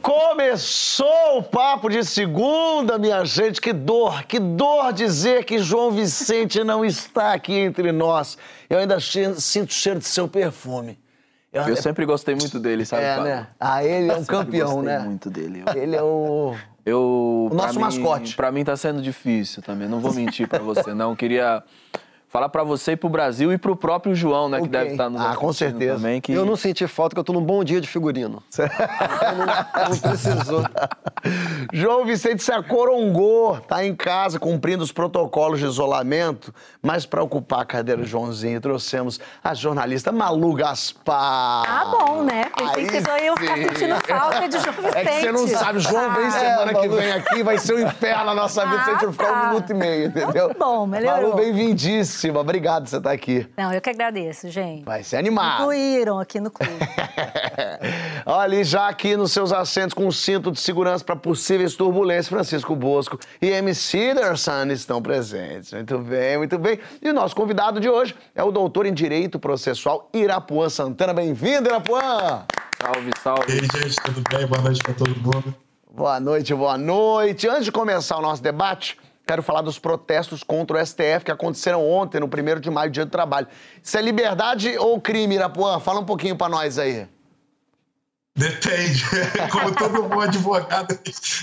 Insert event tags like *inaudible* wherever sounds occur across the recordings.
Começou o Papo de Segunda, minha gente. Que dor, que dor dizer que João Vicente não está aqui entre nós. Eu ainda sinto o cheiro de seu perfume. Eu, eu sempre gostei muito dele, sabe? É, né? Ah, ele é um campeão, gostei né? muito dele. Ele é o. Eu, o nosso mim, mascote. Pra mim tá sendo difícil também. Não vou mentir pra você, não. Queria falar para você e pro Brasil e pro próprio João, né, okay. que deve estar nos Ah, com certeza. Também, que... Eu não senti falta que eu tô num bom dia de figurino. *laughs* não, não precisou. João Vicente se acorongou, tá em casa cumprindo os protocolos de isolamento, mas para ocupar a cadeira do Joãozinho, trouxemos a jornalista Malu Gaspar. Ah, bom, né? Pensei que eu ia ficar sentindo falta de João Vicente. É que você não sabe, João vem ah, semana é, que vem aqui, vai ser um inferno na nossa vida, ah, se a gente ah, ficar tá. um minuto e meio, entendeu? Muito bom, melhorou. Malu, bem-vindíssima. Obrigado por você estar aqui. Não, eu que agradeço, gente. Vai ser animado. Incluíram aqui no clube. *laughs* Olha, já aqui nos seus assentos com cinto de segurança para possíveis turbulências, Francisco Bosco e MC Derson estão presentes. Muito bem, muito bem. E o nosso convidado de hoje é o doutor em Direito Processual Irapuã Santana. Bem-vindo, Irapuã! Salve, salve. E aí, gente, tudo bem? Boa noite para todo mundo. Boa noite, boa noite. Antes de começar o nosso debate, quero falar dos protestos contra o STF que aconteceram ontem, no 1 de maio, dia do trabalho. Isso é liberdade ou crime, Irapuã? Fala um pouquinho para nós aí. Depende. *laughs* Como todo bom advogado,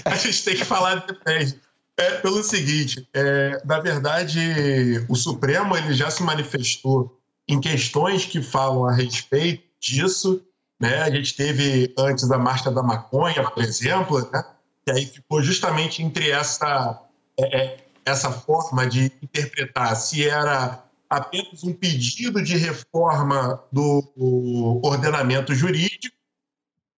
a gente tem que falar depende. É pelo seguinte, é, na verdade, o Supremo ele já se manifestou em questões que falam a respeito disso. Né? A gente teve antes a marcha da maconha, por exemplo, né? que aí ficou justamente entre essa é, é, essa forma de interpretar se era apenas um pedido de reforma do ordenamento jurídico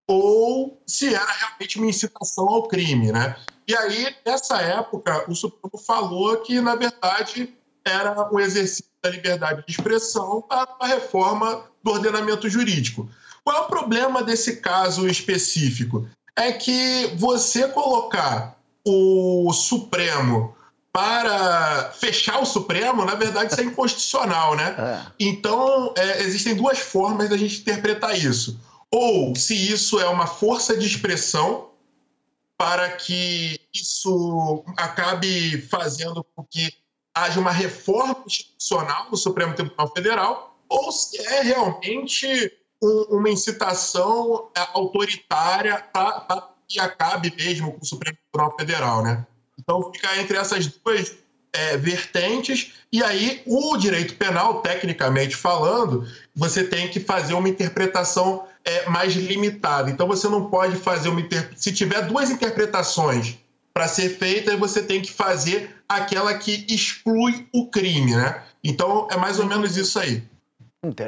ou se era realmente uma incitação ao crime, né? E aí, nessa época, o Supremo falou que, na verdade, era um exercício da liberdade de expressão para a reforma do ordenamento jurídico. Qual é o problema desse caso específico? É que você colocar o Supremo para fechar o Supremo, na verdade, isso é inconstitucional, né? É. Então, é, existem duas formas da gente interpretar isso. Ou se isso é uma força de expressão para que isso acabe fazendo com que haja uma reforma institucional no Supremo Tribunal Federal, ou se é realmente um, uma incitação é, autoritária para que acabe mesmo com o Supremo Tribunal Federal, né? Então fica entre essas duas é, vertentes e aí o direito penal, tecnicamente falando, você tem que fazer uma interpretação é, mais limitada. Então você não pode fazer uma inter... se tiver duas interpretações para ser feita, você tem que fazer aquela que exclui o crime, né? Então é mais ou menos isso aí.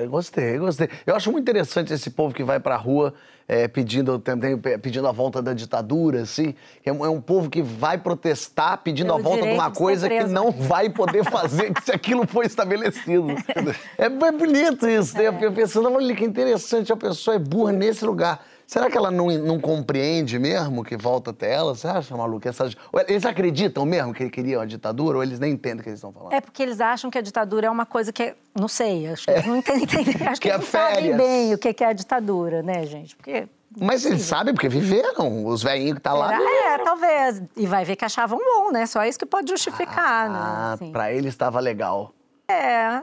Gostei, gostei. Eu acho muito interessante esse povo que vai para a rua é, pedindo, também, pedindo a volta da ditadura, assim. É um, é um povo que vai protestar pedindo Pelo a volta de uma coisa que não vai poder fazer se aquilo for estabelecido. *laughs* é, é bonito isso, né? É. Eu pensando, olha que interessante, a pessoa é burra nesse lugar. Será que ela não, não compreende mesmo que volta até ela? Você acha, maluco? Essas... Eles acreditam mesmo que queriam a ditadura ou eles nem entendem o que eles estão falando? É porque eles acham que a ditadura é uma coisa que é... Não sei, acho que eles não entendem. *laughs* Acho que, que eles não sabem bem o que é a ditadura, né, gente? Porque mas eles sabem porque viveram, os velhinhos que tá lá. É, talvez. E vai ver que achavam bom, né? Só isso que pode justificar, né? ah, né? Assim. Pra eles estava legal. É.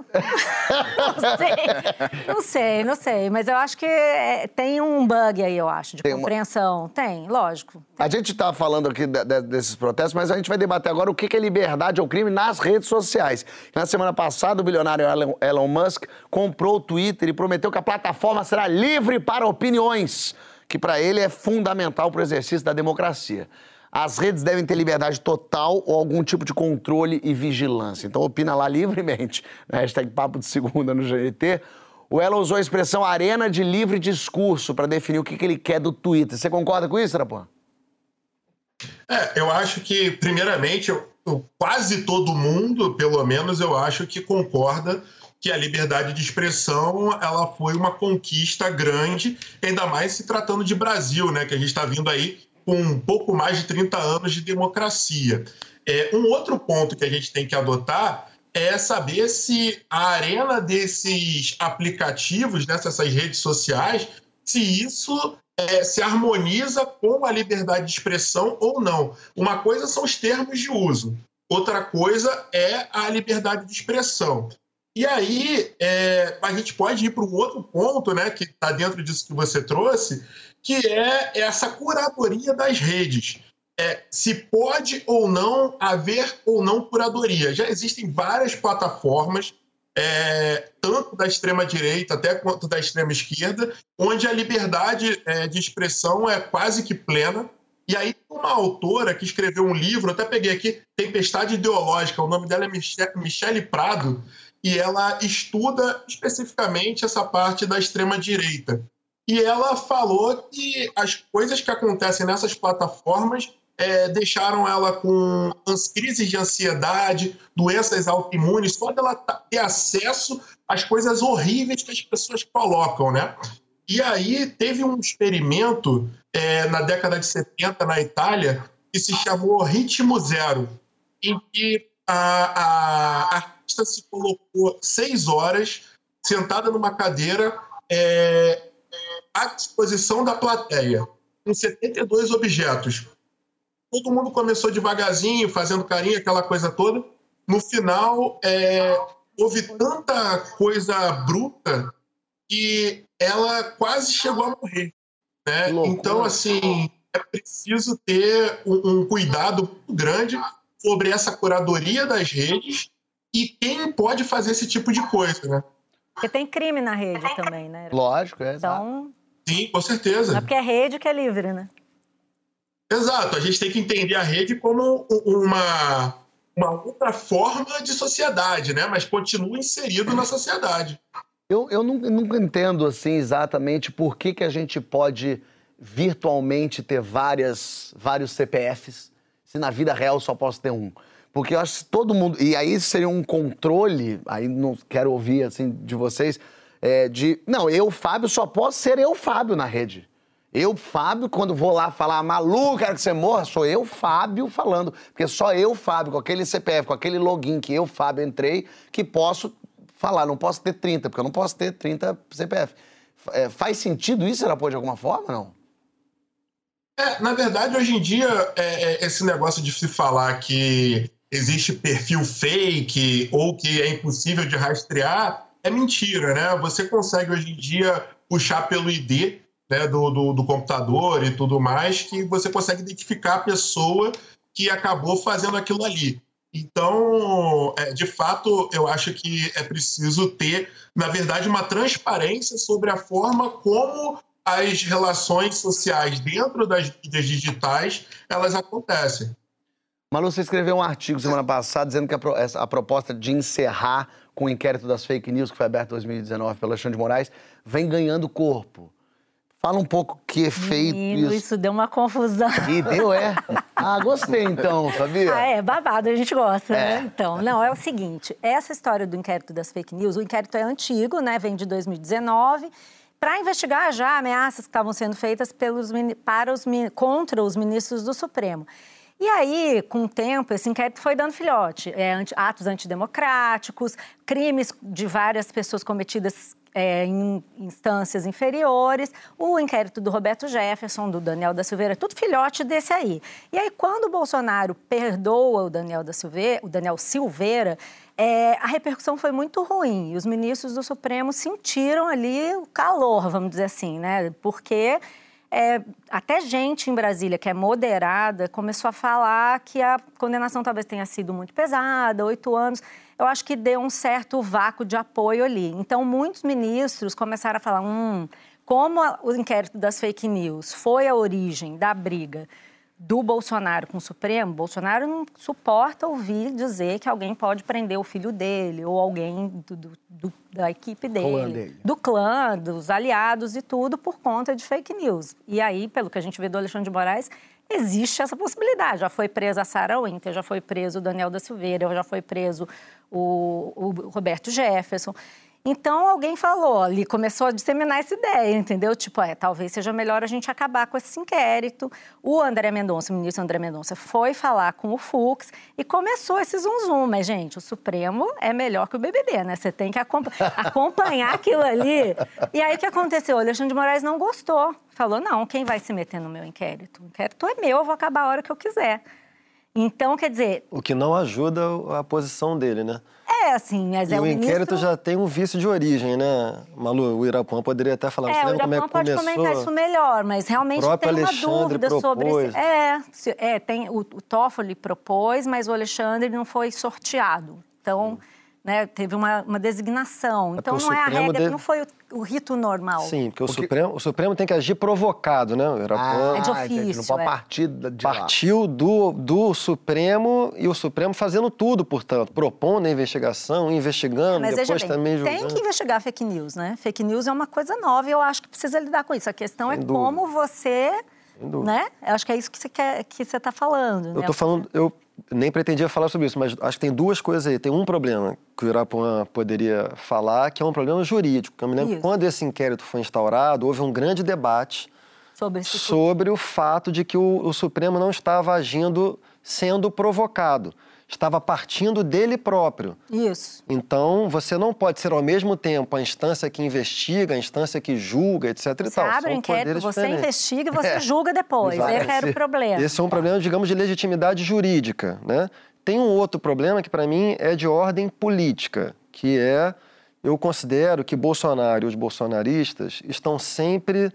não sei. Não sei, não sei. Mas eu acho que é, tem um bug aí, eu acho, de tem compreensão. Uma... Tem, lógico. Tem. A gente está falando aqui de, de, desses protestos, mas a gente vai debater agora o que é liberdade ou crime nas redes sociais. Na semana passada, o bilionário Elon, Elon Musk comprou o Twitter e prometeu que a plataforma será livre para opiniões, que para ele é fundamental para o exercício da democracia. As redes devem ter liberdade total ou algum tipo de controle e vigilância. Então opina lá livremente. Hashtag Papo de Segunda no GNT. O Ela usou a expressão arena de livre discurso para definir o que, que ele quer do Twitter. Você concorda com isso, Rapão? É, eu acho que, primeiramente, eu, eu, quase todo mundo, pelo menos, eu acho que concorda que a liberdade de expressão ela foi uma conquista grande, ainda mais se tratando de Brasil, né, que a gente está vindo aí com um pouco mais de 30 anos de democracia. É, um outro ponto que a gente tem que adotar é saber se a arena desses aplicativos, dessas redes sociais, se isso é, se harmoniza com a liberdade de expressão ou não. Uma coisa são os termos de uso, outra coisa é a liberdade de expressão. E aí, é, a gente pode ir para um outro ponto, né, que está dentro disso que você trouxe, que é essa curadoria das redes. É, se pode ou não haver ou não curadoria. Já existem várias plataformas é, tanto da extrema-direita até quanto da extrema-esquerda, onde a liberdade é, de expressão é quase que plena. E aí, uma autora que escreveu um livro, até peguei aqui, Tempestade Ideológica, o nome dela é Michele Prado, e ela estuda especificamente essa parte da extrema-direita. E ela falou que as coisas que acontecem nessas plataformas é, deixaram ela com crises de ansiedade, doenças autoimunes, só dela ter acesso às coisas horríveis que as pessoas colocam, né? E aí teve um experimento é, na década de 70 na Itália que se chamou Ritmo Zero, em que a, a se colocou seis horas sentada numa cadeira é, à disposição da plateia, com 72 objetos todo mundo começou devagarzinho, fazendo carinho, aquela coisa toda. No final, é, houve tanta coisa bruta que ela quase chegou a morrer. Né? Então, assim, é preciso ter um, um cuidado grande sobre essa curadoria das redes e quem pode fazer esse tipo de coisa, né? Porque tem crime na rede também, né? Lógico, é. Então. Sim, com certeza. Não é porque é rede que é livre, né? Exato, a gente tem que entender a rede como uma, uma outra forma de sociedade, né? Mas continua inserido na sociedade. Eu, eu nunca, nunca, entendo assim exatamente por que, que a gente pode virtualmente ter várias, vários CPFs se na vida real só posso ter um. Porque eu acho que todo mundo. E aí seria um controle, aí não quero ouvir assim de vocês, é, de. Não, eu, Fábio, só posso ser eu, Fábio, na rede. Eu, Fábio, quando vou lá falar, Malu, quero que você morra, sou eu, Fábio, falando. Porque só eu, Fábio, com aquele CPF, com aquele login que eu, Fábio, entrei, que posso falar. Não posso ter 30, porque eu não posso ter 30 CPF. É, faz sentido isso, ela de alguma forma, não? É, na verdade, hoje em dia, é, é, esse negócio de se falar que existe perfil fake ou que é impossível de rastrear é mentira, né? Você consegue hoje em dia puxar pelo ID né, do, do, do, computador e tudo mais, que você consegue identificar a pessoa que acabou fazendo aquilo ali. Então, é, de fato, eu acho que é preciso ter, na verdade, uma transparência sobre a forma como as relações sociais dentro das mídias digitais elas acontecem. Malu, você escreveu um artigo semana passada dizendo que a, a proposta de encerrar com o inquérito das fake news que foi aberto em 2019 pelo Alexandre de Moraes vem ganhando corpo. Fala um pouco que efeito Menino, isso. isso deu uma confusão. E deu, é? Ah, gostei então, sabia? Ah, é, babado, a gente gosta, né? é. né? Então, não, é o seguinte, essa história do inquérito das fake news, o inquérito é antigo, né? Vem de 2019 para investigar já ameaças que estavam sendo feitas pelos, para os, contra os ministros do Supremo. E aí, com o tempo, esse inquérito foi dando filhote. É, atos antidemocráticos, crimes de várias pessoas cometidas é, em instâncias inferiores, o inquérito do Roberto Jefferson, do Daniel da Silveira, tudo filhote desse aí. E aí, quando o Bolsonaro perdoa o Daniel da Silveira, o Daniel Silveira, é, a repercussão foi muito ruim. E os ministros do Supremo sentiram ali o calor, vamos dizer assim, né? Porque é, até gente em Brasília que é moderada começou a falar que a condenação talvez tenha sido muito pesada, oito anos eu acho que deu um certo vácuo de apoio ali. Então, muitos ministros começaram a falar: hum, como o inquérito das fake news foi a origem da briga do Bolsonaro com o Supremo, Bolsonaro não suporta ouvir dizer que alguém pode prender o filho dele ou alguém do, do, do, da equipe dele, dele, do clã, dos aliados e tudo por conta de fake news. E aí, pelo que a gente vê do Alexandre de Moraes, existe essa possibilidade. Já foi presa a Sarah Winter, já foi preso o Daniel da Silveira, já foi preso o, o Roberto Jefferson. Então alguém falou ali, começou a disseminar essa ideia, entendeu? Tipo, é, talvez seja melhor a gente acabar com esse inquérito. O André Mendonça, o ministro André Mendonça, foi falar com o Fux e começou esse zum zum. Mas, gente, o Supremo é melhor que o BBB, né? Você tem que *laughs* acompanhar aquilo ali. E aí o que aconteceu? O Alexandre de Moraes não gostou. Falou: não, quem vai se meter no meu inquérito? O inquérito é meu, eu vou acabar a hora que eu quiser. Então, quer dizer. O que não ajuda a posição dele, né? É, assim, mas e é o ministro... inquérito já tem um vício de origem, né, Malu? O Irapuã poderia até falar, é, você lembra como é que pode começou? comentar isso melhor, mas realmente tem uma Alexandre dúvida propôs. sobre... Esse... É, é, tem, o, o Toffoli propôs, mas o Alexandre não foi sorteado. Então, né, teve uma, uma designação. Então, porque o não é a regra, deve- não foi o, o rito normal. Sim, porque o, Supremo, o Supremo tem que agir provocado, né? O Irapuã É de Ah. Não ofício, pode é. partir de lá. partiu do, do Supremo e o Supremo fazendo tudo, portanto, propondo a investigação, investigando, Mas depois bem, também tem julgando. que investigar fake news, né? Fake news é uma coisa nova e eu acho que precisa lidar com isso. A questão é Sem dúvida. como você, né? Eu acho que é isso que você quer, que você está falando. Eu né? tô falando, eu nem pretendia falar sobre isso, mas acho que tem duas coisas aí. Tem um problema que o Irapuã poderia falar, que é um problema jurídico. Eu me lembro Isso. quando esse inquérito foi instaurado, houve um grande debate sobre sobre o fato de que o, o Supremo não estava agindo sendo provocado, estava partindo dele próprio. Isso. Então, você não pode ser ao mesmo tempo a instância que investiga, a instância que julga, etc. e Você tal. abre o inquérito, você diferentes. investiga e você É. julga depois. Exato. Esse era o problema. Esse é um problema, digamos, de legitimidade jurídica, né? Tem um outro problema que, para mim, é de ordem política, que é, eu considero que Bolsonaro e os bolsonaristas estão sempre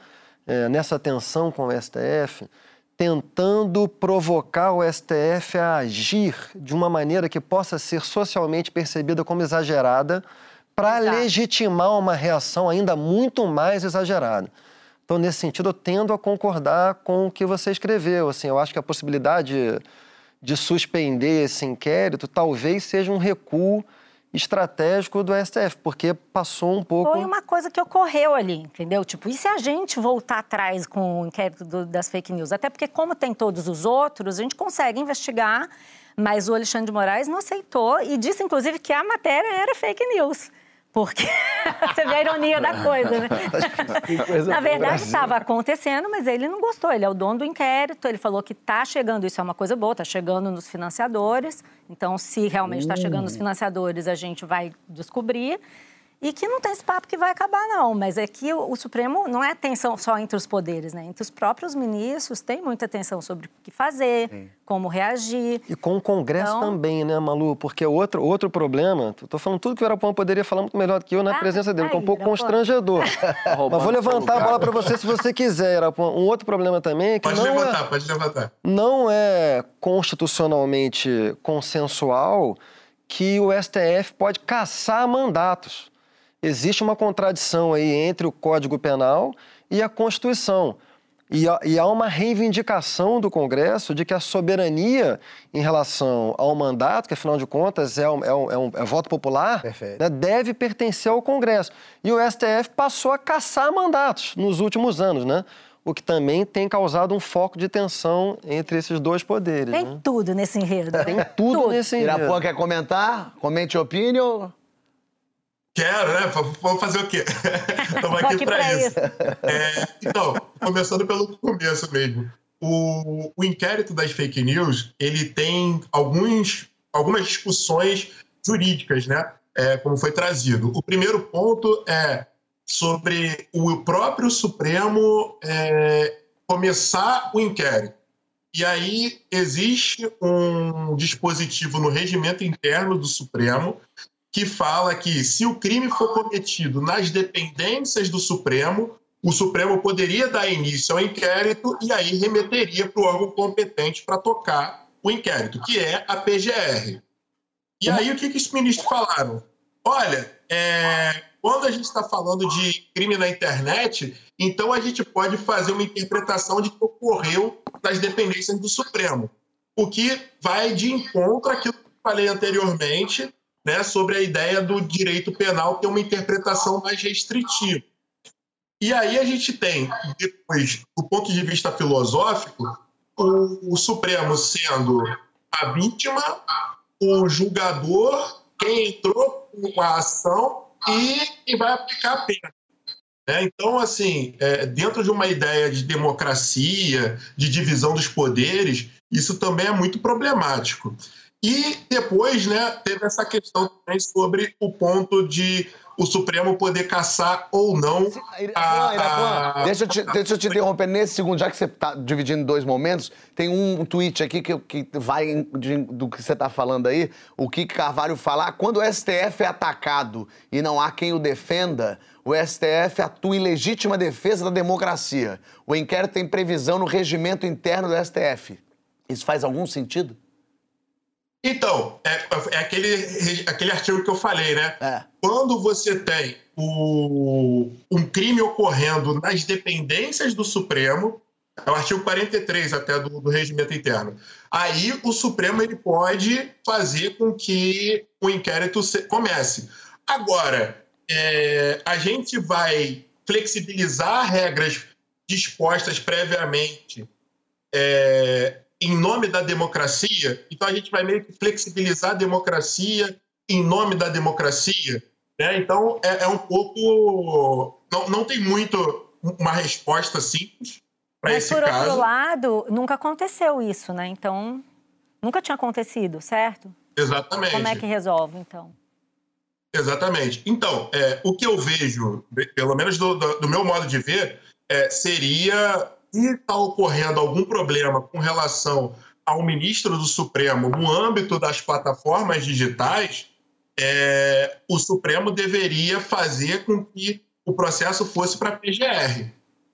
eh, nessa tensão com o STF, tentando provocar o STF a agir de uma maneira que possa ser socialmente percebida como exagerada, para legitimar uma reação ainda muito mais exagerada. Então, nesse sentido, eu tendo a concordar com o que você escreveu. Assim, eu acho que a possibilidade de suspender esse inquérito talvez seja um recuo estratégico do STF, porque passou um pouco. Foi uma coisa que ocorreu ali, entendeu? Tipo, e se a gente voltar atrás com o inquérito do- das fake news? Até porque, como tem todos os outros, a gente consegue investigar, mas o Alexandre de Moraes não aceitou e disse, inclusive, que a matéria era fake news. Porque *laughs* você vê a ironia da coisa, né? *laughs* Na verdade, estava acontecendo, mas ele não gostou. Ele é o dono do inquérito, ele falou que está chegando, isso é uma coisa boa, está chegando nos financiadores. Então, se realmente está chegando nos financiadores, a gente vai descobrir. E que não tem esse papo que vai acabar, não. Mas é que o, o Supremo não é tensão só entre os poderes, né? Entre os próprios ministros tem muita tensão sobre o que fazer, como reagir. E com o Congresso Então- também, né, Malu? Porque outro, outro problema, tô falando tudo que o Arapuã poderia falar muito melhor do que eu na Ah, presença dele, que é um pouco constrangedor. *laughs* Mas vou levantar a bola para você se você quiser, Arapuã. Um outro problema também é que Pode não é... levantar, pode levantar. não é constitucionalmente consensual que o STF pode caçar mandatos. Existe uma contradição aí entre o Código Penal e a Constituição. E há, e há uma reivindicação do Congresso de que a soberania em relação ao mandato, que afinal de contas é um, é um- é um- é voto popular, né, deve pertencer ao Congresso. E o STF passou a caçar mandatos nos últimos anos, né? O que também tem causado um foco de tensão entre esses dois poderes. Tem né? tudo nesse enredo. Tem tudo, nesse Irapuã enredo. quer comentar? Comente opinião. Quero, né? Vamos fazer o quê? *laughs* Estamos aqui aqui para isso. isso. É, então, começando pelo começo mesmo. O, o inquérito das fake news, ele tem alguns, algumas discussões jurídicas, né? É, como foi trazido. O primeiro ponto é sobre o próprio Supremo é, começar o inquérito. E aí existe um dispositivo no regimento interno do Supremo que fala que se o crime for cometido nas dependências do Supremo, o Supremo poderia dar início ao inquérito e aí remeteria para o órgão competente para tocar o inquérito, que é a PGR. E aí o que, que os ministros falaram? Olha, é, quando a gente está falando de crime na internet, então a gente pode fazer uma interpretação de que ocorreu nas dependências do Supremo, o que vai de encontro àquilo que falei anteriormente, né, sobre a ideia do direito penal ter uma interpretação mais restritiva. E aí a gente tem, depois, do ponto de vista filosófico, o, o Supremo sendo a vítima, o julgador, quem entrou com a ação e quem vai aplicar a pena. É, então, assim, é, dentro de uma ideia de democracia, de divisão dos poderes, isso também é muito problemático. E depois, né, teve essa questão também sobre o ponto de o Supremo poder caçar ou não. A. Deixa, eu te, deixa eu te interromper nesse segundo, já que você está dividindo dois momentos. Tem um tweet aqui que, que vai de, do que você está falando aí. O que Carvalho falar. Quando o STF é atacado e não há quem o defenda, o STF atua em legítima defesa da democracia. O inquérito tem previsão no regimento interno do STF. Isso faz algum sentido? Então, é, é, aquele, aquele artigo que eu falei, né? É. Quando você tem o, um crime ocorrendo nas dependências do Supremo, é o artigo 43 até do, do regimento interno, aí o Supremo ele pode fazer com que o inquérito comece. Agora, é, a gente vai flexibilizar regras dispostas previamente é, em nome da democracia, então a gente vai meio que flexibilizar a democracia em nome da democracia. Né? Então é, é um pouco. Não, não tem muito uma resposta simples para esse caso. Mas, por outro lado, nunca aconteceu isso, né? Então, nunca tinha acontecido, certo? Exatamente. Como é que resolve, então? Exatamente. Então, é, o que eu vejo, pelo menos do, do, do meu modo de ver, é, seria se está ocorrendo algum problema com relação ao ministro do Supremo no âmbito das plataformas digitais, é, o Supremo deveria fazer com que o processo fosse para a PGR.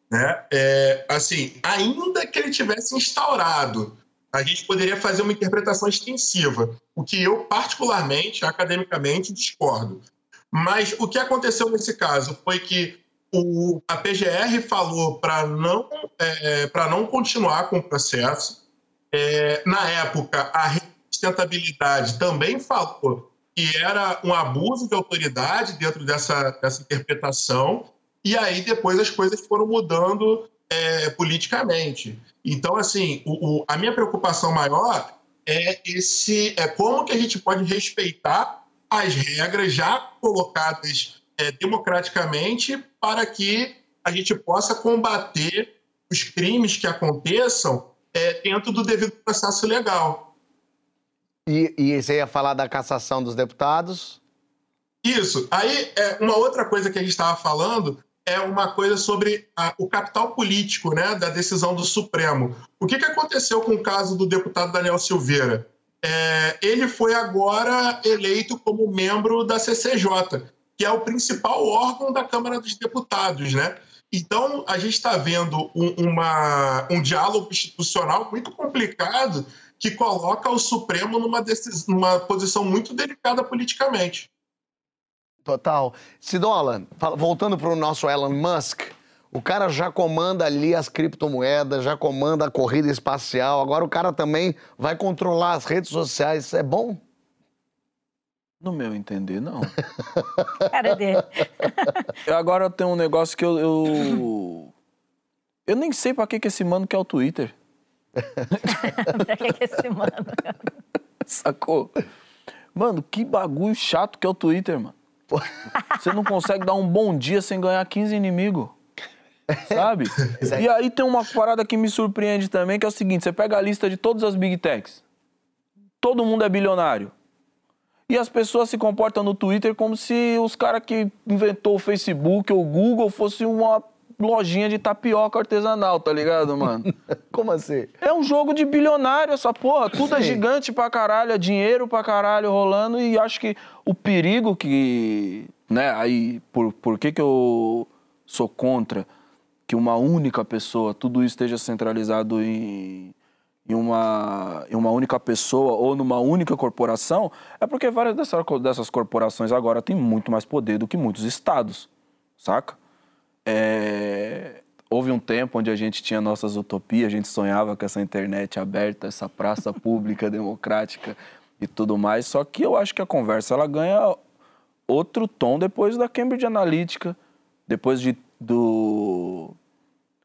Né? É, assim, ainda que ele tivesse instaurado, a gente poderia fazer uma interpretação extensiva, o que eu, particularmente, academicamente, discordo. Mas o que aconteceu nesse caso foi que o, a PGR falou para não, é, é não continuar com o processo. É, na época, a sustentabilidade também falou que era um abuso de autoridade dentro dessa, dessa interpretação, e aí depois as coisas foram mudando é, politicamente. Então, assim, o, o, a minha preocupação maior é esse é como que a gente pode respeitar as regras já colocadas é, democraticamente para que a gente possa combater os crimes que aconteçam é, dentro do devido processo legal. E, e você ia falar da cassação dos deputados? Isso. Aí, é, uma outra coisa que a gente estava falando é uma coisa sobre a, o capital político né, da decisão do Supremo. O que, que aconteceu com o caso do deputado Daniel Silveira? É, ele foi agora eleito como membro da CCJ que é o principal órgão da Câmara dos Deputados, né? Então, a gente está vendo um, uma, um diálogo institucional muito complicado que coloca o Supremo numa, decis, numa posição muito delicada politicamente. Total. Sidola, voltando para o nosso Elon Musk, o cara já comanda ali as criptomoedas, já comanda a corrida espacial, agora o cara também vai controlar as redes sociais. Isso é bom? No meu entender, não. *laughs* Cara dele. *laughs* eu agora tenho um negócio que eu. Eu, eu nem sei pra que, que esse mano quer o Twitter. *laughs* pra que, que esse mano? Sacou? Mano, que bagulho chato que é o Twitter, mano. Você não consegue dar um bom dia sem ganhar 15 inimigos. Sabe? E aí tem uma parada que me surpreende também, que é o seguinte: você pega a lista de todas as big techs. Todo mundo é bilionário. E as pessoas se comportam no Twitter como se os caras que inventou o Facebook ou o Google fosse uma lojinha de tapioca artesanal, tá ligado, mano? *laughs* como assim? É um jogo de bilionário essa porra. Tudo é Sim. é gigante pra caralho, é dinheiro pra caralho rolando. E acho que o perigo que. Né, aí, por, por que, que eu sou contra que uma única pessoa, tudo isso esteja centralizado em em uma, em uma única pessoa ou numa única corporação, é porque várias dessas, dessas corporações agora têm muito mais poder do que muitos estados, saca? É... Houve um tempo onde a gente tinha nossas utopias, a gente sonhava com essa internet aberta, essa praça *laughs* pública democrática e tudo mais, só que eu acho que a conversa ela ganha outro tom depois da Cambridge Analytica, depois de, do,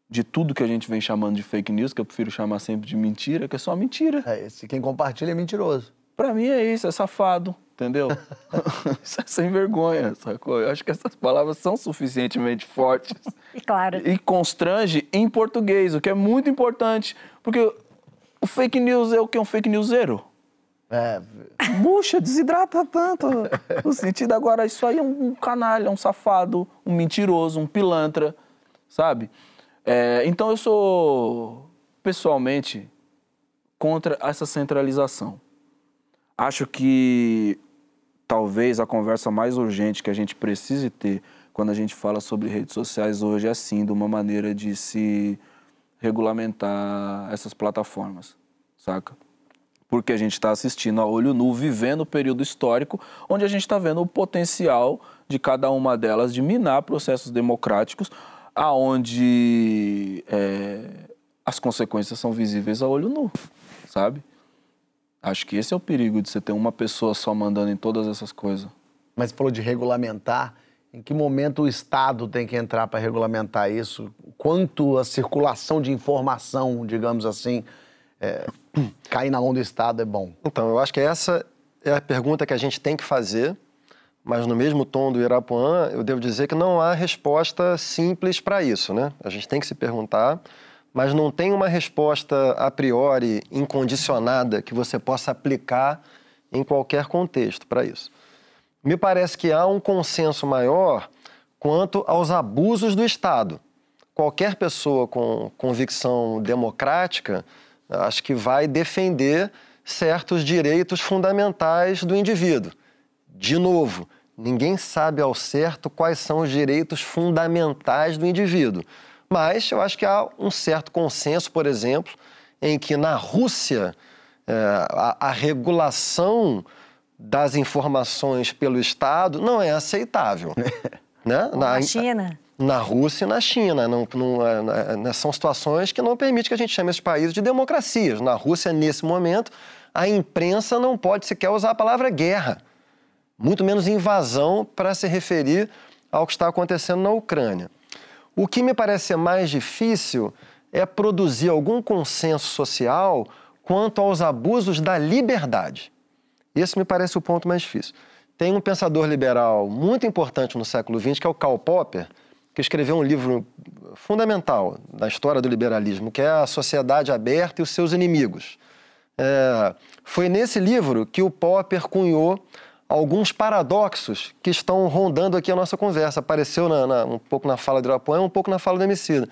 de tudo que a gente vem chamando de fake news, que eu prefiro chamar sempre de mentira, que é só mentira. É, esse, quem compartilha é mentiroso. Pra mim é isso, é safado, entendeu? *laughs* *laughs* isso é sem vergonha, sacou? Eu acho que essas palavras são suficientemente fortes. E *laughs* claro. E constrange em português, o que é muito importante. Porque o fake news é o que? Um fake news zero. É, Bucha, desidrata tanto. No sentido agora, isso aí é um canalha, um safado, um mentiroso, um pilantra, sabe? É, então eu sou, pessoalmente, contra essa centralização. Acho que talvez a conversa mais urgente que a gente precise ter quando a gente fala sobre redes sociais hoje é sim de uma maneira de se regulamentar essas plataformas, saca? Porque a gente está assistindo a olho nu, vivendo o período histórico onde a gente está vendo o potencial de cada uma delas de minar processos democráticos, aonde é, as consequências são visíveis a olho nu, sabe? Acho que esse é o perigo de você ter uma pessoa só mandando em todas essas coisas. mas você falou de regulamentar. Em que momento o Estado tem que entrar para regulamentar isso? Quanto a circulação de informação, digamos assim, é, cair na mão do Estado é bom? Então, eu acho que essa é a pergunta que a gente tem que fazer, mas no mesmo tom do Irapuã, eu devo dizer que não há resposta simples para isso, né? A gente tem que se perguntar, mas não tem uma resposta a priori incondicionada que você possa aplicar em qualquer contexto para isso. Me parece que há um consenso maior quanto aos abusos do Estado. Qualquer pessoa com convicção democrática, acho que vai defender certos direitos fundamentais do indivíduo. De novo, ninguém sabe ao certo quais são os direitos fundamentais do indivíduo. Mas eu acho que há um certo consenso, por exemplo, em que na Rússia eh, a, a regulação das informações pelo Estado não é aceitável. *laughs* né? Na China. Na Rússia e na China. Não, não, é, né, são situações que não permitem que a gente chame esses países de democracias. Na Rússia, nesse momento, a imprensa não pode sequer usar a palavra guerra, muito menos invasão para se referir ao que está acontecendo na Ucrânia. O que me parece mais difícil é produzir algum consenso social quanto aos abusos da liberdade. Esse me parece o ponto mais difícil. Tem um pensador liberal muito importante no século XX, que é o Karl Popper, que escreveu um livro fundamental da história do liberalismo, que é A Sociedade Aberta e os Seus Inimigos. É, foi nesse livro que o Popper cunhou alguns paradoxos que estão rondando aqui a nossa conversa. Apareceu na, na, um pouco na fala de Irapuã, um pouco na fala do Emicida.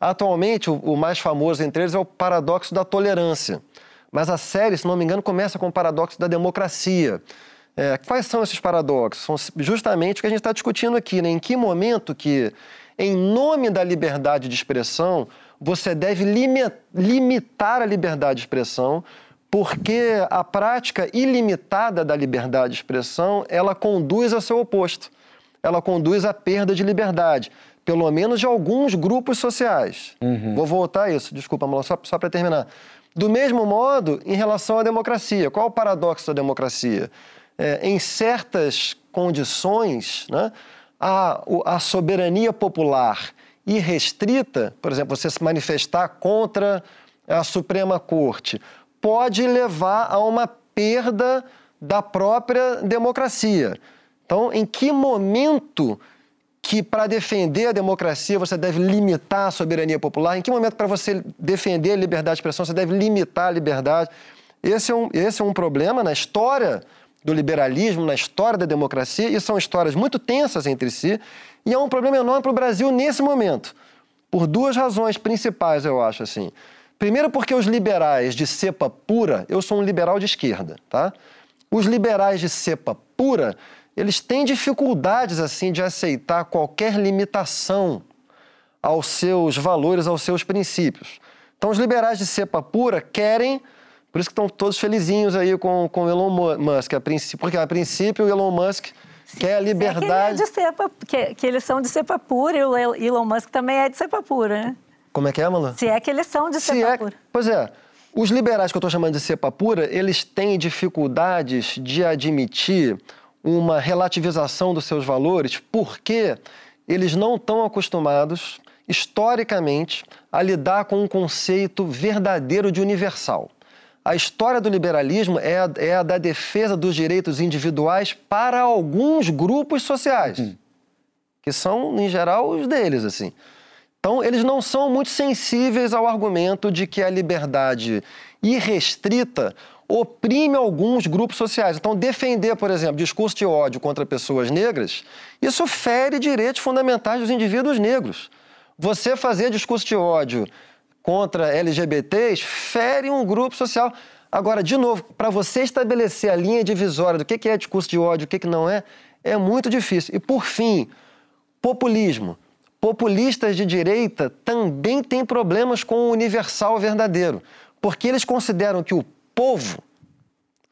Atualmente, o, o mais famoso entre eles é o paradoxo da tolerância. Mas a série, se não me engano, começa com o paradoxo da democracia. É, quais são esses paradoxos? São justamente o que a gente está discutindo aqui, né? Em que momento que, em nome da liberdade de expressão, você deve limi limitar a liberdade de expressão, porque a prática ilimitada da liberdade de expressão, ela conduz ao seu oposto. Ela conduz à perda de liberdade, pelo menos de alguns grupos sociais. Uhum. Vou voltar a isso, desculpa, só, só para terminar. Do mesmo modo, em relação à democracia. Qual o paradoxo da democracia? É, em certas condições, né, a, a soberania popular irrestrita, por exemplo, você se manifestar contra a Suprema Corte, pode levar a uma perda da própria democracia. Então, em que momento que para defender a democracia você deve limitar a soberania popular? Em que momento para você defender a liberdade de expressão você deve limitar a liberdade? Esse é um, esse é um problema na história do liberalismo, na história da democracia, e são histórias muito tensas entre si, e é um problema enorme para o Brasil nesse momento, por duas razões principais, eu acho assim. Primeiro porque os liberais de cepa pura, eu sou um liberal de esquerda, tá? Os liberais de cepa pura, eles têm dificuldades assim de aceitar qualquer limitação aos seus valores, aos seus princípios. Então, os liberais de cepa pura querem, por isso que estão todos felizinhos aí com, com Elon Musk, a princípio, porque a princípio o Elon Musk quer a liberdade. É que, é de cepa, que, que eles são de cepa pura e o Elon Musk também é de cepa pura, né? Como é que é, Malan? Se é que eles são de Se cepa é... pura. Pois é. Os liberais que eu estou chamando de cepa pura, eles têm dificuldades de admitir uma relativização dos seus valores porque eles não estão acostumados, historicamente, a lidar com um conceito verdadeiro de universal. A história do liberalismo é a, é a da defesa dos direitos individuais para alguns grupos sociais, hum. que são, em geral, os deles, assim. Então, eles não são muito sensíveis ao argumento de que a liberdade irrestrita oprime alguns grupos sociais. Então, defender, por exemplo, discurso de ódio contra pessoas negras, isso fere direitos fundamentais dos indivíduos negros. Você fazer discurso de ódio contra LGBTs fere um grupo social. Agora, de novo, para você estabelecer a linha divisória do que é discurso de ódio e o que não é, é muito difícil. E, por fim, populismo. Populistas de direita também têm problemas com o universal verdadeiro, porque eles consideram que o povo,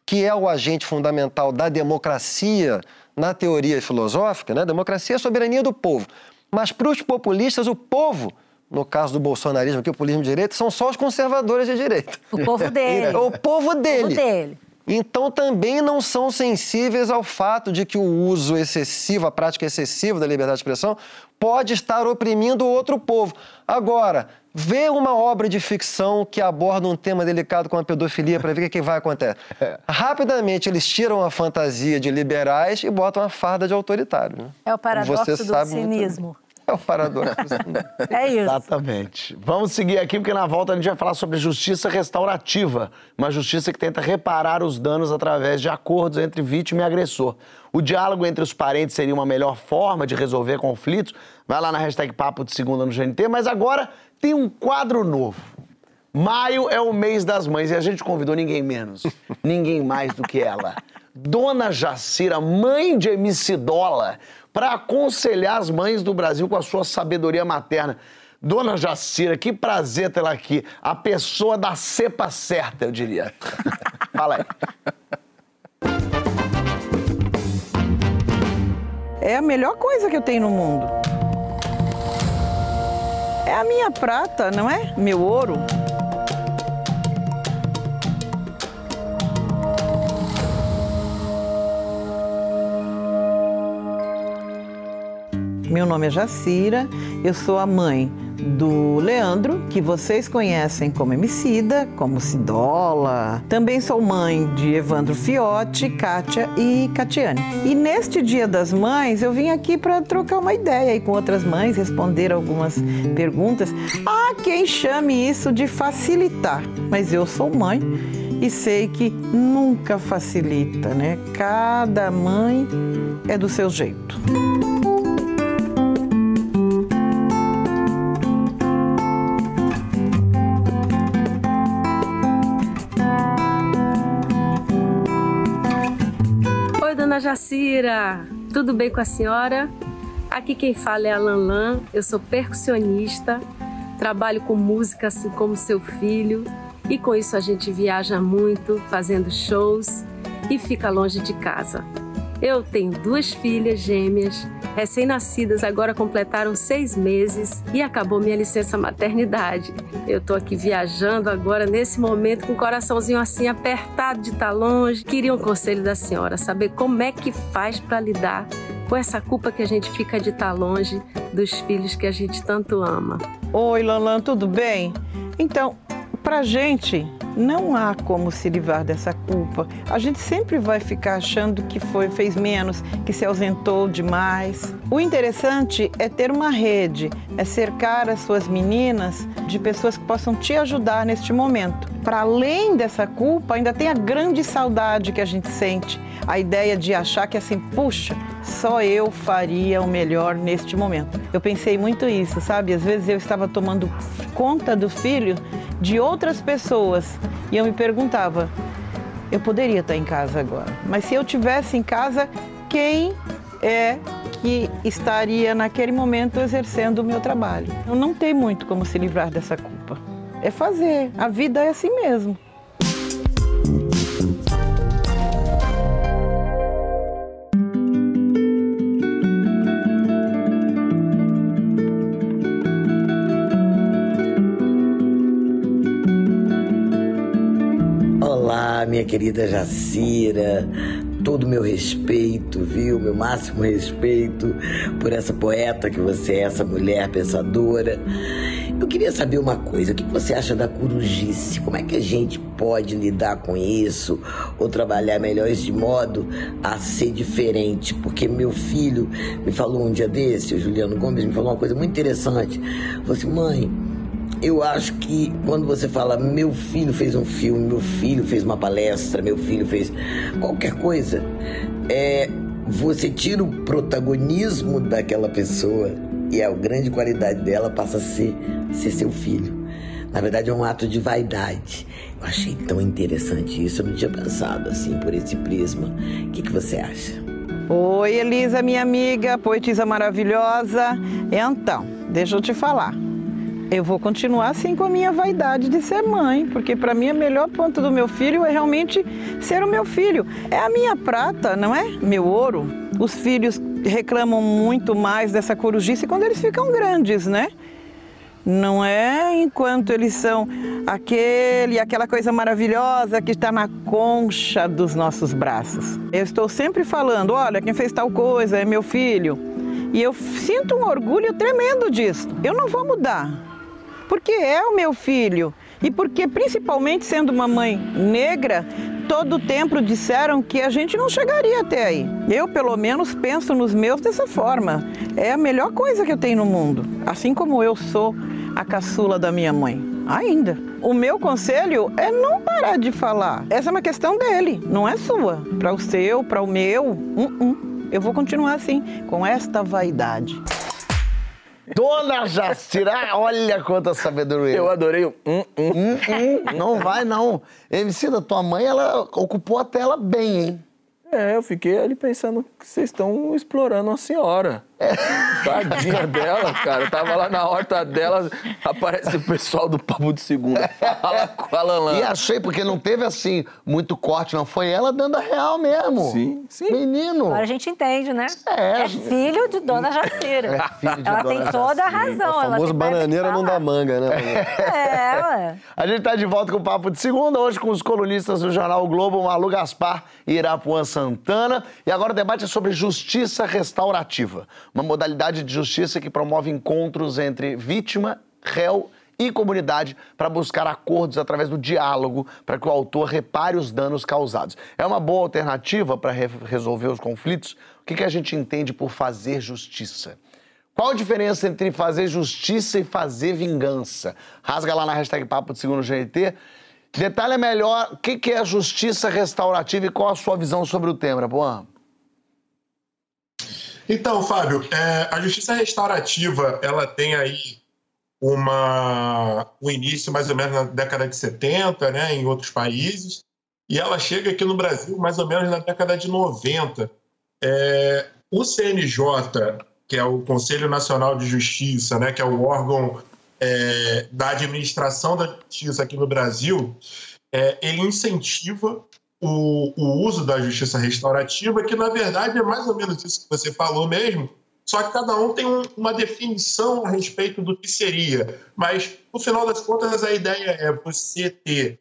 que é o agente fundamental da democracia na teoria filosófica, né? democracia é a soberania do povo. Mas para os populistas, o povo, no caso do bolsonarismo, que é o populismo de direita, são só os conservadores de direita. O povo dele. *laughs* o povo dele. O povo dele. Então também não são sensíveis ao fato de que o uso excessivo, a prática excessiva da liberdade de expressão, pode estar oprimindo outro povo. Agora, Vê uma obra de ficção que aborda um tema delicado como a pedofilia para ver o que, vai acontecer. *laughs* É. Rapidamente eles tiram a fantasia de liberais e botam a farda de autoritário. Né? É o paradoxo do cinismo. *laughs* É o paradoxo. é isso. Exatamente. Vamos seguir aqui, porque na volta a gente vai falar sobre justiça restaurativa. Uma justiça que tenta reparar os danos através de acordos entre vítima e agressor. O diálogo entre os parentes seria uma melhor forma de resolver conflitos. Vai lá na hashtag Papo de Segunda no GNT. Mas agora tem um quadro novo. Maio é o mês das mães e a gente convidou ninguém menos, ninguém mais do que ela. Dona Jacira, mãe de MC Dola, para aconselhar as mães do Brasil com a sua sabedoria materna. Dona Jacira, que prazer tê-la aqui. A pessoa da cepa certa, eu diria. *laughs* Fala aí. É a melhor coisa que eu tenho no mundo. É a minha prata, não é? Meu ouro. Meu nome é Jacira, eu sou a mãe do Leandro, que vocês conhecem como Emicida, como Cidola. Também sou mãe de Evandro Fiotti, Kátia e Catiane. E neste Dia das Mães, eu vim aqui para trocar uma ideia aí com outras mães, responder algumas perguntas. Há quem chame isso de facilitar, mas eu sou mãe e sei que nunca facilita, né? Cada mãe é do seu jeito. Jacira, tudo bem com a senhora? Aqui quem fala é a Lanlan, eu sou percussionista, trabalho com música assim como seu filho e com isso a gente viaja muito, fazendo shows e fica longe de casa. Eu tenho duas filhas gêmeas, recém-nascidas, agora completaram seis meses e acabou minha licença maternidade. Eu tô aqui viajando agora, nesse momento, com o coraçãozinho assim apertado de estar tá longe. Queria um conselho da senhora, saber como é que faz para lidar com essa culpa que a gente fica de estar tá longe dos filhos que a gente tanto ama. Oi, Lalan, tudo bem? Então, pra gente, não há como se livrar dessa culpa. A gente sempre vai ficar achando que foi fez menos, que se ausentou demais. O interessante é ter uma rede, é cercar as suas meninas de pessoas que possam te ajudar neste momento. Para além dessa culpa, ainda tem a grande saudade que a gente sente, a ideia de achar que assim, puxa, só eu faria o melhor neste momento. Eu pensei muito isso, sabe? Às vezes eu estava tomando conta do filho de outras pessoas e eu me perguntava, eu poderia estar em casa agora, mas se eu tivesse em casa, quem é que estaria naquele momento exercendo o meu trabalho? Eu não tem muito como se livrar dessa culpa. É fazer. A vida é assim mesmo. Minha querida Jacira. todo o meu respeito, viu? Meu máximo respeito por essa poeta que você é, essa mulher pensadora. Eu queria saber uma coisa: o que você acha da corujice? Como é que a gente pode lidar com isso ou trabalhar melhor esse modo a ser diferente? Porque meu filho me falou um dia desse, o Juliano Gomes me falou uma coisa muito interessante. Falou assim, mãe. Eu acho que quando você fala meu filho fez um filme, meu filho fez uma palestra, meu filho fez qualquer coisa, é, você tira o protagonismo daquela pessoa e a grande qualidade dela passa a ser, ser seu filho. Na verdade, é um ato de vaidade. Eu achei tão interessante isso, eu não tinha pensado assim por esse prisma. O que, que você acha? Oi, Elisa, minha amiga, poetisa maravilhosa. Então, deixa eu te falar. Eu vou continuar assim com a minha vaidade de ser mãe, porque para mim o melhor ponto do meu filho é realmente ser o meu filho. É a minha prata, não é? Meu ouro. Os filhos reclamam muito mais dessa corujice quando eles ficam grandes, né? Não é enquanto eles são aquele, aquela coisa maravilhosa que está na concha dos nossos braços. Eu estou sempre falando, olha, quem fez tal coisa é meu filho. E eu sinto um orgulho tremendo disso. Eu não vou mudar porque é o meu filho e porque, principalmente sendo uma mãe negra, todo o tempo disseram que a gente não chegaria até aí. Eu, pelo menos, penso nos meus dessa forma. É a melhor coisa que eu tenho no mundo, assim como eu sou a caçula da minha mãe. Ainda. O meu conselho é não parar de falar. Essa é uma questão dele, não é sua. Para o seu, para o meu, uh -uh. eu vou continuar assim, com esta vaidade. Dona Jacira, olha quanta sabedoria. Eu adorei o hum, hum. Hum, hum. Não vai, não. MC da tua mãe, ela ocupou a tela bem, hein? É, eu fiquei ali pensando que vocês estão explorando a senhora. É. Tadinha dela, cara. tava lá na horta dela, aparece o pessoal do Papo de Segunda. Fala com a Lanlan. E achei, porque não teve assim muito corte, não. Foi ela dando a real mesmo. Sim, sim. Menino. Agora a gente entende, né? É. É filho de Dona Jacira. É filho de ela Dona tem toda a razão. O famoso bananeira não dá manga, né? É, ué. A gente tá de volta com o Papo de Segunda, hoje com os colunistas do Jornal o Globo, Malu Gaspar e Irapuã Santana. E agora o debate é sobre justiça restaurativa, uma modalidade de justiça que promove encontros entre vítima, réu e comunidade para buscar acordos através do diálogo para que o autor repare os danos causados. É uma boa alternativa para re- resolver os conflitos? O que, que a gente entende por fazer justiça? Qual a diferença entre fazer justiça e fazer vingança? Rasga lá na hashtag Papo de Segundo GNT. Detalhe melhor o que, que é justiça restaurativa e qual a sua visão sobre o tema, Boan? Então, Fábio, é, a justiça restaurativa, ela tem aí uma, um início mais ou menos na década de 70, né, em outros países, e ela chega aqui no Brasil mais ou menos na década de 90. É, o CNJ, que é o Conselho Nacional de Justiça, né, que é o órgão é, da administração da justiça aqui no Brasil, é, ele incentiva o, o uso da justiça restaurativa, que na verdade é mais ou menos isso que você falou mesmo, só que cada um tem um- uma definição a respeito do que seria. Mas, no final das contas, a ideia é você ter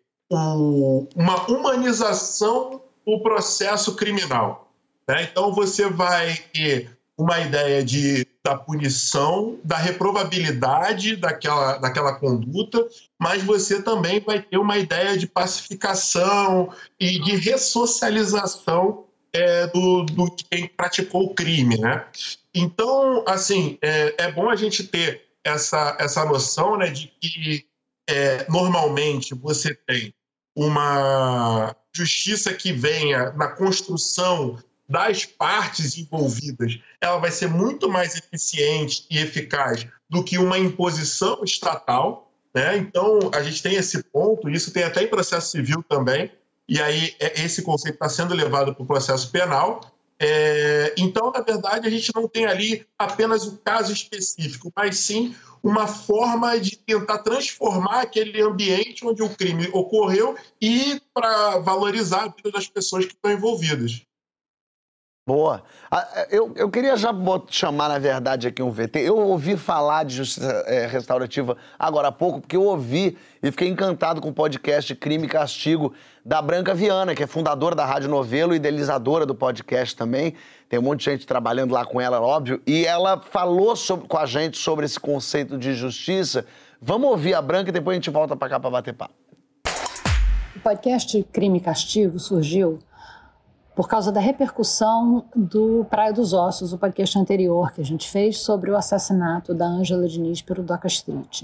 uma humanização do processo criminal. né? Então, você vai ter uma ideia de, da punição, da reprovabilidade daquela, daquela conduta, mas você também vai ter uma ideia de pacificação e de ressocialização é, do, do quem praticou o crime, né? Então, assim, é, é bom a gente ter essa, essa noção né, de que é, normalmente você tem uma justiça que venha na construção das partes envolvidas, ela vai ser muito mais eficiente e eficaz do que uma imposição estatal. Né? Então, a gente tem esse ponto, isso tem até em processo civil também, e aí é- esse conceito está sendo levado para o processo penal. É, então, na verdade, a gente não tem ali apenas o caso específico, mas sim uma forma de tentar transformar aquele ambiente onde o crime ocorreu e para valorizar a vida das pessoas que estão envolvidas. Boa. Ah, Eu, eu queria já chamar, na verdade, aqui um VT. Eu ouvi falar de justiça eh, restaurativa agora há pouco, porque eu ouvi e fiquei encantado com o podcast Crime e Castigo da Branca Viana, que é fundadora da Rádio Novelo e idealizadora do podcast também. Tem um monte de gente trabalhando lá com ela, óbvio. E ela falou sobre- com a gente sobre esse conceito de justiça. Vamos ouvir a Branca e depois a gente volta pra cá pra bater papo. O podcast Crime e Castigo surgiu por causa da repercussão do Praia dos Ossos, o podcast anterior que a gente fez sobre o assassinato da Ângela Diniz pelo Doca Street.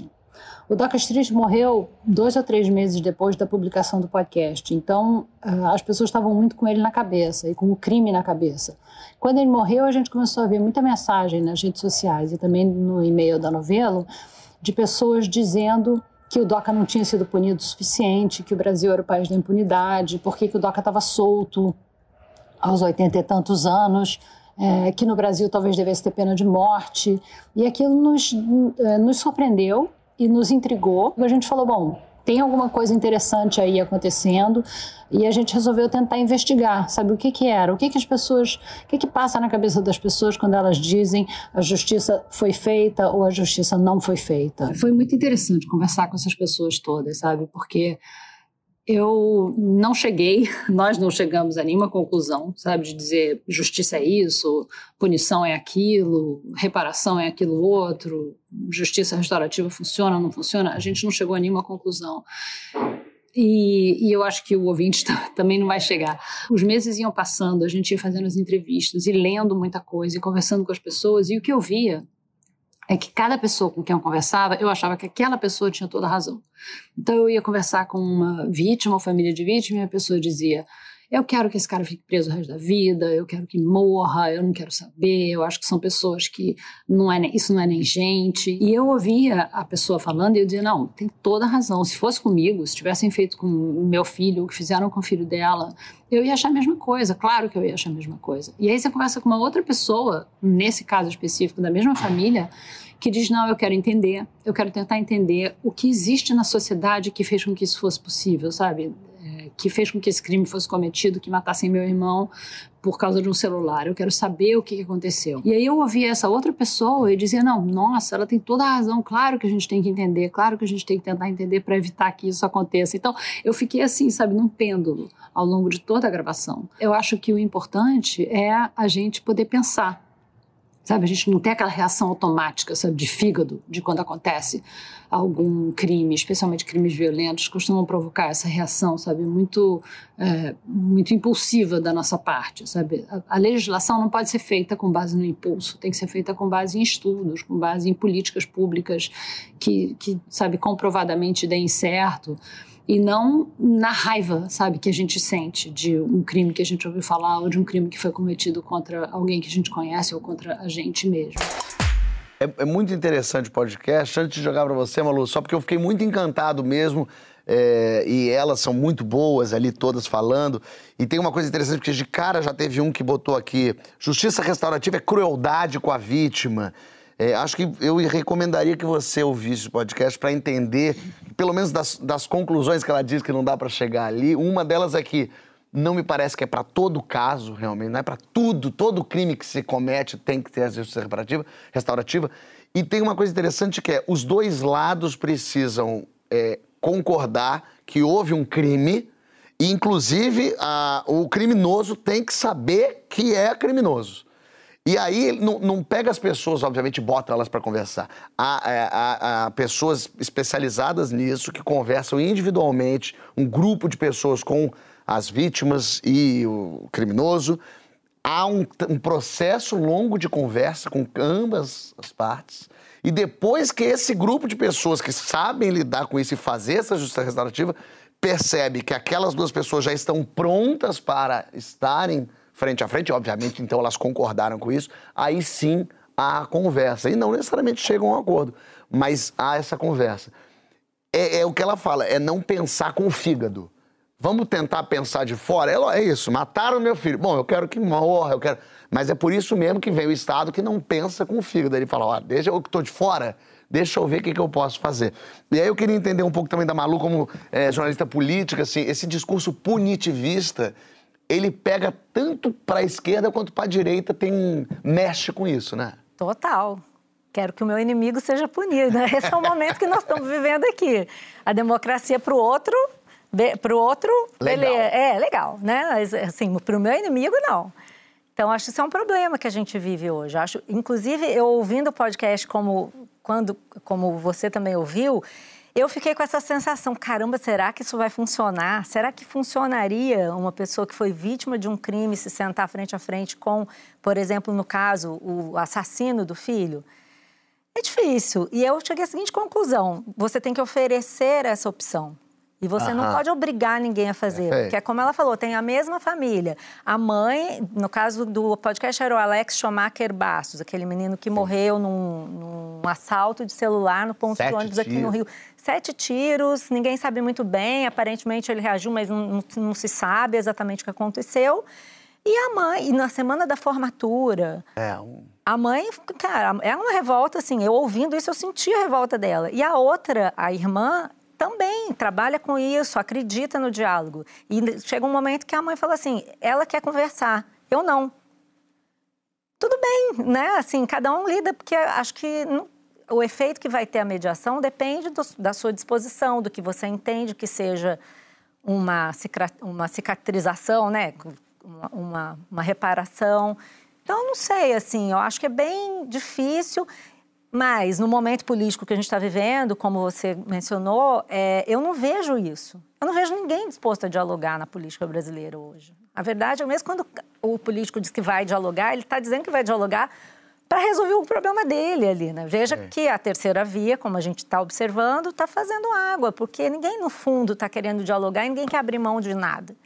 O Doca Street morreu dois ou três meses depois da publicação do podcast, então ah, as pessoas estavam muito com ele na cabeça e com o crime na cabeça. Quando ele morreu, a gente começou a ver muita mensagem nas redes sociais e também no e-mail da novela de pessoas dizendo que o DOCA não tinha sido punido o suficiente, que o Brasil era o país da impunidade, por que o DOCA estava solto aos oitenta e tantos anos, é, que no Brasil talvez devesse ter pena de morte. E aquilo nos, eh, nos surpreendeu e nos intrigou. A gente falou, bom, tem alguma coisa interessante aí acontecendo e a gente resolveu tentar investigar, sabe o que que era, o que que as pessoas, o que que passa na cabeça das pessoas quando elas dizem a justiça foi feita ou a justiça não foi feita. Foi muito interessante conversar com essas pessoas todas, sabe, porque eu não cheguei, *laughs* nós não chegamos a nenhuma conclusão, sabe, de dizer justiça é isso, punição é aquilo, reparação é aquilo outro, justiça restaurativa funciona ou não funciona, a gente não chegou a nenhuma conclusão. E, e eu acho que o ouvinte *laughs* também não vai chegar. Os meses iam passando, a gente ia fazendo as entrevistas e lendo muita coisa e conversando com as pessoas, e o que eu via é que cada pessoa com quem eu conversava, eu achava que aquela pessoa tinha toda a razão. Então eu ia conversar com uma vítima, uma família de vítima, e a pessoa dizia: Eu quero que esse cara fique preso o resto da vida, eu quero que morra, eu não quero saber, eu acho que são pessoas que não é isso não é nem gente. E eu ouvia a pessoa falando e eu dizia: Não, tem toda a razão. Se fosse comigo, se tivessem feito com meu filho, o que fizeram com o filho dela, eu ia achar a mesma coisa, claro que eu ia achar a mesma coisa. E aí você conversa com uma outra pessoa, nesse caso específico, da mesma família, que diz: não, eu quero entender, eu quero tentar entender o que existe na sociedade que fez com que isso fosse possível, sabe? Que fez com que esse crime fosse cometido, que matassem meu irmão por causa de um celular. Eu quero saber o que que aconteceu. E aí eu ouvia essa outra pessoa e dizia: não, nossa, ela tem toda a razão, claro que a gente tem que entender, claro que a gente tem que tentar entender para evitar que isso aconteça. Então eu fiquei assim, sabe, num pêndulo ao longo de toda a gravação. Eu acho que o importante é a gente poder pensar. Sabe, a gente não tem aquela reação automática, sabe, de fígado, de quando acontece algum crime, especialmente crimes violentos, costumam provocar essa reação, sabe, muito, é, muito impulsiva da nossa parte, sabe. A, a legislação não pode ser feita com base no impulso, tem que ser feita com base em estudos, com base em políticas públicas que, que sabe, comprovadamente deem certo e não na raiva, sabe, que a gente sente de um crime que a gente ouviu falar ou de um crime que foi cometido contra alguém que a gente conhece ou contra a gente mesmo. É, é muito interessante o podcast. Antes de jogar pra você, Malu, só porque eu fiquei muito encantado mesmo. é, e elas são muito boas ali, todas falando. E tem uma coisa interessante, porque de cara já teve um que botou aqui: justiça restaurativa é crueldade com a vítima. É, acho que eu recomendaria que você ouvisse o podcast para entender, pelo menos das, das conclusões que ela diz que não dá para chegar ali. Uma delas é que não me parece que é para todo caso, realmente, não é para tudo, todo crime que se comete tem que ter a justiça reparativa, restaurativa. E tem uma coisa interessante que é, os dois lados precisam é, concordar que houve um crime e, inclusive, a- o criminoso tem que saber que é criminoso. E aí não, não pega as pessoas, obviamente, bota elas para conversar. Há, é, há- há pessoas especializadas nisso que conversam individualmente, um grupo de pessoas com as vítimas e o criminoso. Há um, um processo longo de conversa com ambas as partes. E depois que esse grupo de pessoas que sabem lidar com isso e fazer essa justiça restaurativa percebe que aquelas duas pessoas já estão prontas para estarem frente a frente, obviamente, então elas concordaram com isso, aí sim há a conversa. E não necessariamente chegam a um acordo, mas há essa conversa. É, é o que ela fala, é não pensar com o fígado. Vamos tentar pensar de fora? É, lo- é isso, mataram meu filho. Bom, eu quero que morra, eu quero. Mas é por isso mesmo que vem o Estado que não pensa com o fígado. Ele fala: ó, deixa eu que estou de fora, deixa eu ver o que, que eu posso fazer. E aí eu queria entender um pouco também da Malu como é, jornalista política, assim, esse discurso punitivista, ele pega tanto para a esquerda quanto para a direita, tem mexe com isso, né? Total. Quero que o meu inimigo seja punido. *laughs* Esse é o momento que nós estamos vivendo aqui. A democracia para o outro, para o outro, Legal. beleza. É, legal, né? Mas, assim, para o meu inimigo, não. Então, acho que isso é um problema que a gente vive hoje. Acho, inclusive, eu ouvindo o podcast como, quando, como você também ouviu, eu fiquei com essa sensação, caramba, será que isso vai funcionar? Será que funcionaria uma pessoa que foi vítima de um crime se sentar frente a frente com, por exemplo, no caso, o assassino do filho? É difícil. E eu cheguei à seguinte conclusão: você tem que oferecer essa opção. E você não Aham. pode obrigar ninguém a fazer. Perfeito. Porque é como ela falou, tem a mesma família. A mãe, no caso do podcast, era o Alex Schumacher Bastos, aquele menino que morreu num, num assalto de celular no ponto Sete de ônibus aqui no tiros. Rio. Sete tiros, ninguém sabe muito bem. Aparentemente ele reagiu, mas não, não- não se sabe exatamente o que aconteceu. E a mãe, e na semana da formatura, É, um... a mãe, cara, é uma revolta, assim. Eu ouvindo isso, eu senti a revolta dela. E a outra, a irmã, também trabalha com isso, acredita no diálogo. E chega um momento que a mãe fala assim: ela quer conversar, eu não. Tudo bem, né? Assim, cada um lida, porque acho que o efeito que vai ter a mediação depende do- da sua disposição, do que você entende que seja uma, uma cicatrização, né? Uma, uma, uma reparação. Então, eu não sei, assim, eu acho que é bem difícil, mas no momento político que a gente está vivendo, como você mencionou, é, eu não vejo isso. Eu não vejo ninguém disposto a dialogar na política brasileira hoje. A verdade é mesmo quando o político diz que vai dialogar, ele está dizendo que vai dialogar para resolver o problema dele ali, né? Veja que a terceira via, como a gente está observando, está fazendo água, porque ninguém no fundo está querendo dialogar e ninguém quer abrir mão de nada.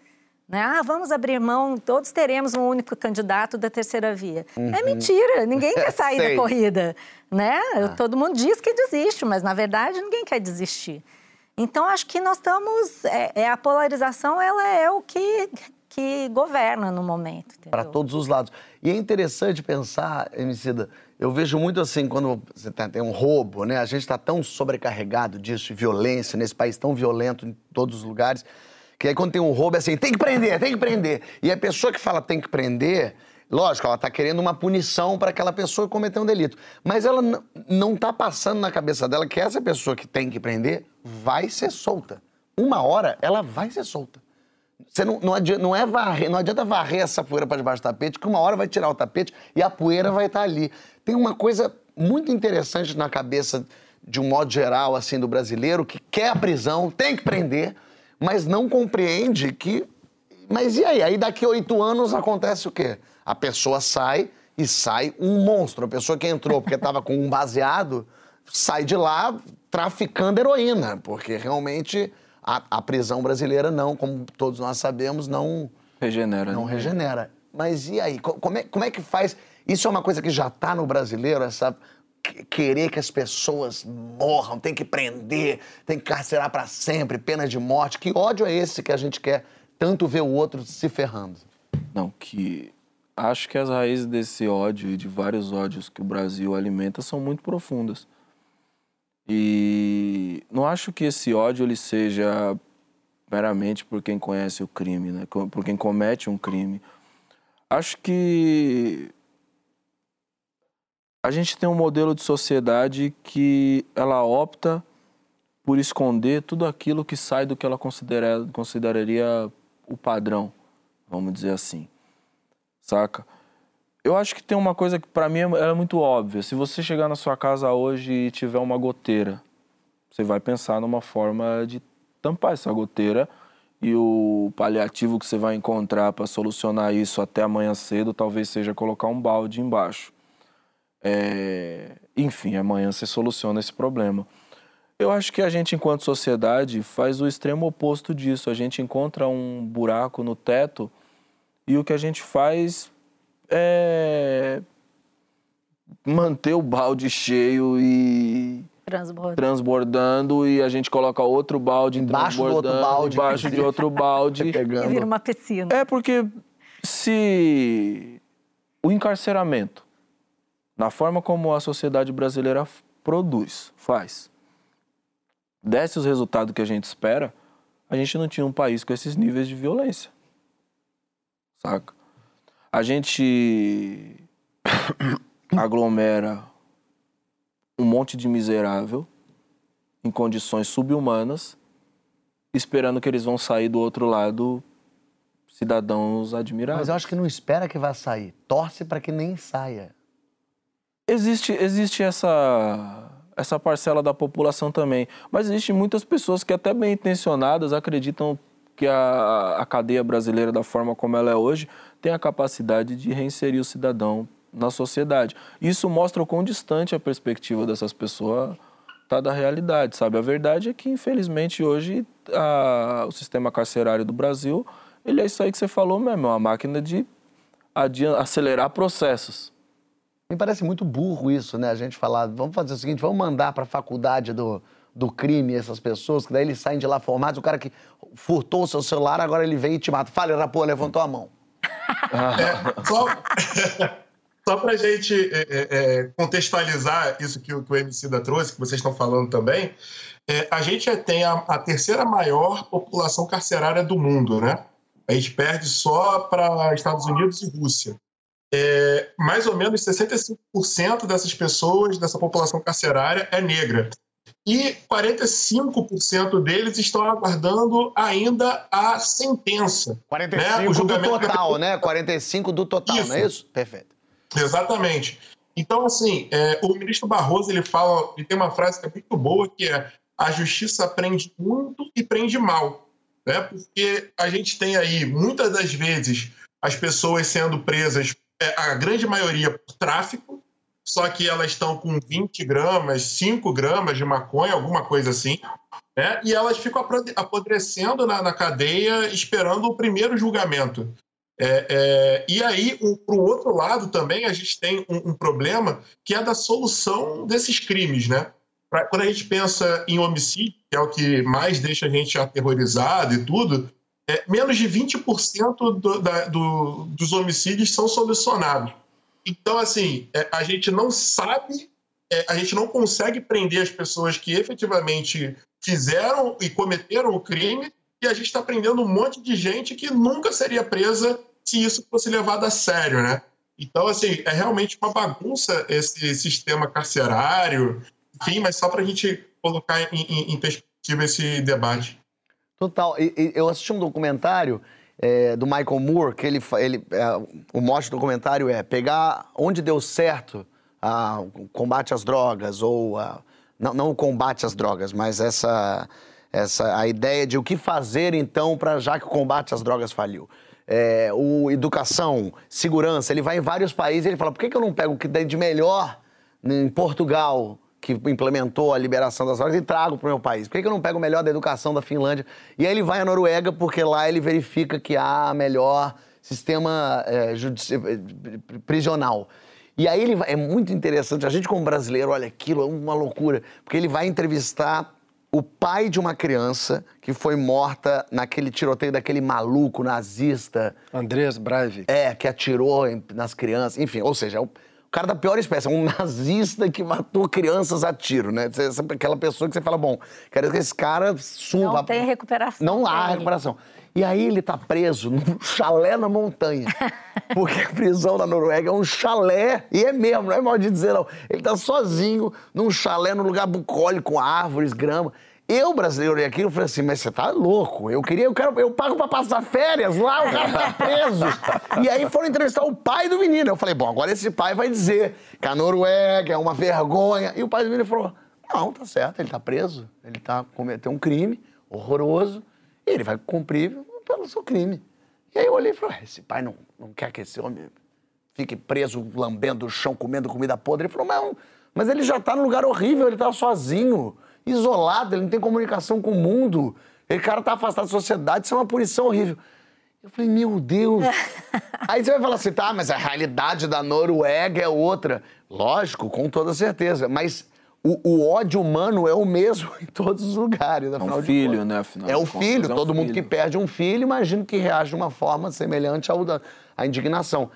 Né? Ah, vamos abrir mão, todos teremos um único candidato da terceira via. É mentira, ninguém quer *laughs* sair da corrida. Né? Todo mundo diz que desiste, mas na verdade ninguém quer desistir. Então acho que nós estamos. É, é a polarização, ela é o que, que governa no momento. para todos os lados. E é interessante pensar, Emicida, eu vejo muito assim, quando você tá- tem um roubo, né? A gente está tão sobrecarregado disso, de violência, nesse país tão violento em todos os lugares, que aí quando tem um roubo é assim, tem que prender, tem que prender. E a pessoa que fala tem que prender, lógico, ela está querendo uma punição para aquela pessoa que cometeu um delito. Mas ela não está passando na cabeça dela que essa pessoa que tem que prender vai ser solta. Uma hora ela vai ser solta. Você não, não, adianta, não, é varrer, não adianta varrer essa poeira para debaixo do tapete, que uma hora vai tirar o tapete e a poeira vai estar ali. Tem uma coisa muito interessante na cabeça, de um modo geral, assim, do brasileiro, que quer a prisão, tem que prender, mas não compreende que. Mas e aí? Aí daqui a oito anos acontece o quê? A pessoa sai e sai um monstro. A pessoa que entrou porque estava com um baseado sai de lá traficando heroína, porque realmente a, a prisão brasileira não, como todos nós sabemos, não Regenera. não né? regenera. Mas e aí? Co- Como é, como é que faz? Isso é uma coisa que já está no brasileiro, essa querer que as pessoas morram, tem que prender, tem que carcerar para sempre, pena de morte. Que ódio é esse que a gente quer tanto ver o outro se ferrando? Não, que acho que as raízes desse ódio e de vários ódios que o Brasil alimenta são muito profundas. E não acho que esse ódio ele seja meramente por quem conhece o crime, né? Por quem comete um crime. Acho que a gente tem um modelo de sociedade que ela opta por esconder tudo aquilo que sai do que ela considera, consideraria o padrão, vamos dizer assim. Saca? Eu acho que tem uma coisa que pra mim é é muito óbvia. Se você chegar na sua casa hoje e tiver uma goteira, você vai pensar numa forma de tampar essa goteira e o paliativo que você vai encontrar para solucionar isso até amanhã cedo talvez seja colocar um balde embaixo. É, Enfim, amanhã você soluciona esse problema. Eu acho que a gente, enquanto sociedade, faz o extremo oposto disso. A gente encontra um buraco no teto e o que a gente faz é manter o balde cheio e Transbordo. transbordando e a gente coloca outro balde Embaixo do outro transbordando, balde. embaixo de outro balde. *laughs* E vira uma piscina. É porque se o encarceramento, na forma como a sociedade brasileira produz, faz, desse os resultados que a gente espera, a gente não tinha um país com esses níveis de violência. saca? A gente *coughs* aglomera um monte de miserável em condições subhumanas, esperando que eles vão sair do outro lado cidadãos admiráveis. Mas eu acho que não espera que vá sair. Torce para que nem saia. Existe, existe essa, essa parcela da população também. Mas existem muitas pessoas que, até bem intencionadas, acreditam que a, a cadeia brasileira, da forma como ela é hoje, tem a capacidade de reinserir o cidadão na sociedade. Isso mostra o quão distante a perspectiva dessas pessoas está da realidade, sabe? A verdade é que, infelizmente, hoje a, o sistema carcerário do Brasil, ele é isso aí que você falou mesmo, é uma máquina de acelerar processos. Me parece muito burro isso, né? A gente falar, vamos fazer o seguinte, vamos mandar para a faculdade do, do crime essas pessoas, que daí eles saem de lá formados, o cara que furtou o seu celular, agora ele vem e te mata. Fala, Rapô, levantou a mão. *laughs* *laughs* É, só só para a gente é, é, contextualizar isso que, que o MC da trouxe, que vocês estão falando também, é, a gente tem a, a, terceira maior população carcerária do mundo, né? A gente perde só para Estados Unidos e Rússia. É, mais ou menos 65% dessas pessoas, dessa população carcerária, é negra. E 45% deles estão aguardando ainda a sentença. 45 né? o julgamento do total, né? 45 do total, isso. não é isso? Perfeito. Exatamente. Então, assim, é, o ministro Barroso ele fala, ele tem uma frase que é muito boa, que é a justiça prende muito e prende mal. Né? Porque a gente tem aí, muitas das vezes, as pessoas sendo presas, é, a grande maioria por tráfico, só que elas estão com 20 gramas, 5 gramas de maconha, alguma coisa assim, né? e elas ficam apodrecendo na, na cadeia esperando o primeiro julgamento. É, é, e aí, um, para o outro lado também, a gente tem um, um, problema que é da solução desses crimes, né? Pra, quando a gente pensa em homicídio, que é o que mais deixa a gente aterrorizado e tudo, é, menos de 20% do, da, do, dos homicídios são solucionados. Então, assim, é, a gente não sabe, é, a gente não consegue prender as pessoas que efetivamente fizeram e cometeram o crime, e a gente está prendendo um monte de gente que nunca seria presa se isso fosse levado a sério, né? Então, assim, é realmente uma bagunça esse sistema carcerário, enfim, mas só para a gente colocar em, em, em, perspectiva esse debate. Total. E, e eu assisti um documentário é, do Michael Moore, que ele, ele é, o mote do documentário é pegar onde deu certo a, o combate às drogas, ou a, não, não o combate às drogas, mas essa, essa a ideia de o que fazer então para já que o combate às drogas faliu é, o educação, segurança, ele vai em vários países e ele fala, por que, que eu não pego o que tem de melhor em Portugal, que implementou a liberação das drogas, e trago para o meu país? Por que, que eu não pego o melhor da educação da Finlândia? E aí ele vai à Noruega, porque lá ele verifica que há melhor sistema é, prisional. E aí ele vai, é muito interessante, a gente como brasileiro, olha aquilo, é uma loucura, porque ele vai entrevistar o pai de uma criança que foi morta naquele tiroteio daquele maluco nazista. Andreas Breivik. É, que atirou nas crianças. Enfim, ou seja, é o cara da pior espécie, é um nazista que matou crianças a tiro, né? Aquela pessoa que você fala, bom, quero que esse cara suma. Não tem recuperação. Não há recuperação. E aí ele tá preso num *laughs* chalé na montanha. *laughs* Porque a prisão na Noruega é um chalé, e é mesmo, não é mal de dizer não. Ele tá sozinho num chalé, num lugar bucólico, com árvores, grama. Eu, brasileiro, olhei aquilo e falei assim, mas você tá louco? Eu queria, eu quero, eu pago pra passar férias lá, o cara tá preso. *laughs* e aí foram entrevistar o pai do menino. Eu falei, bom, agora esse pai vai dizer que a Noruega é uma vergonha. E o pai do menino falou, não, tá certo, ele tá preso. Ele tá cometendo um crime horroroso e ele vai cumprir pelo seu crime. E aí eu olhei e falei, esse pai não, não quer que esse homem fique preso, lambendo o chão, comendo comida podre. Ele falou, não, mas ele já tá num lugar horrível, ele tá sozinho isolado, ele não tem comunicação com o mundo. Ele cara tá afastado da sociedade, isso é uma punição horrível. Eu falei, meu Deus. *laughs* Aí você vai falar assim, tá, mas a realidade da Noruega é outra. Lógico, com toda certeza. Mas o, o ódio humano é o mesmo *laughs* em todos os lugares. É um filho, né? Afinal é o filho. Contas, é Todo mundo filho. que perde um filho, imagino que reage de uma forma semelhante ao da, à indignação.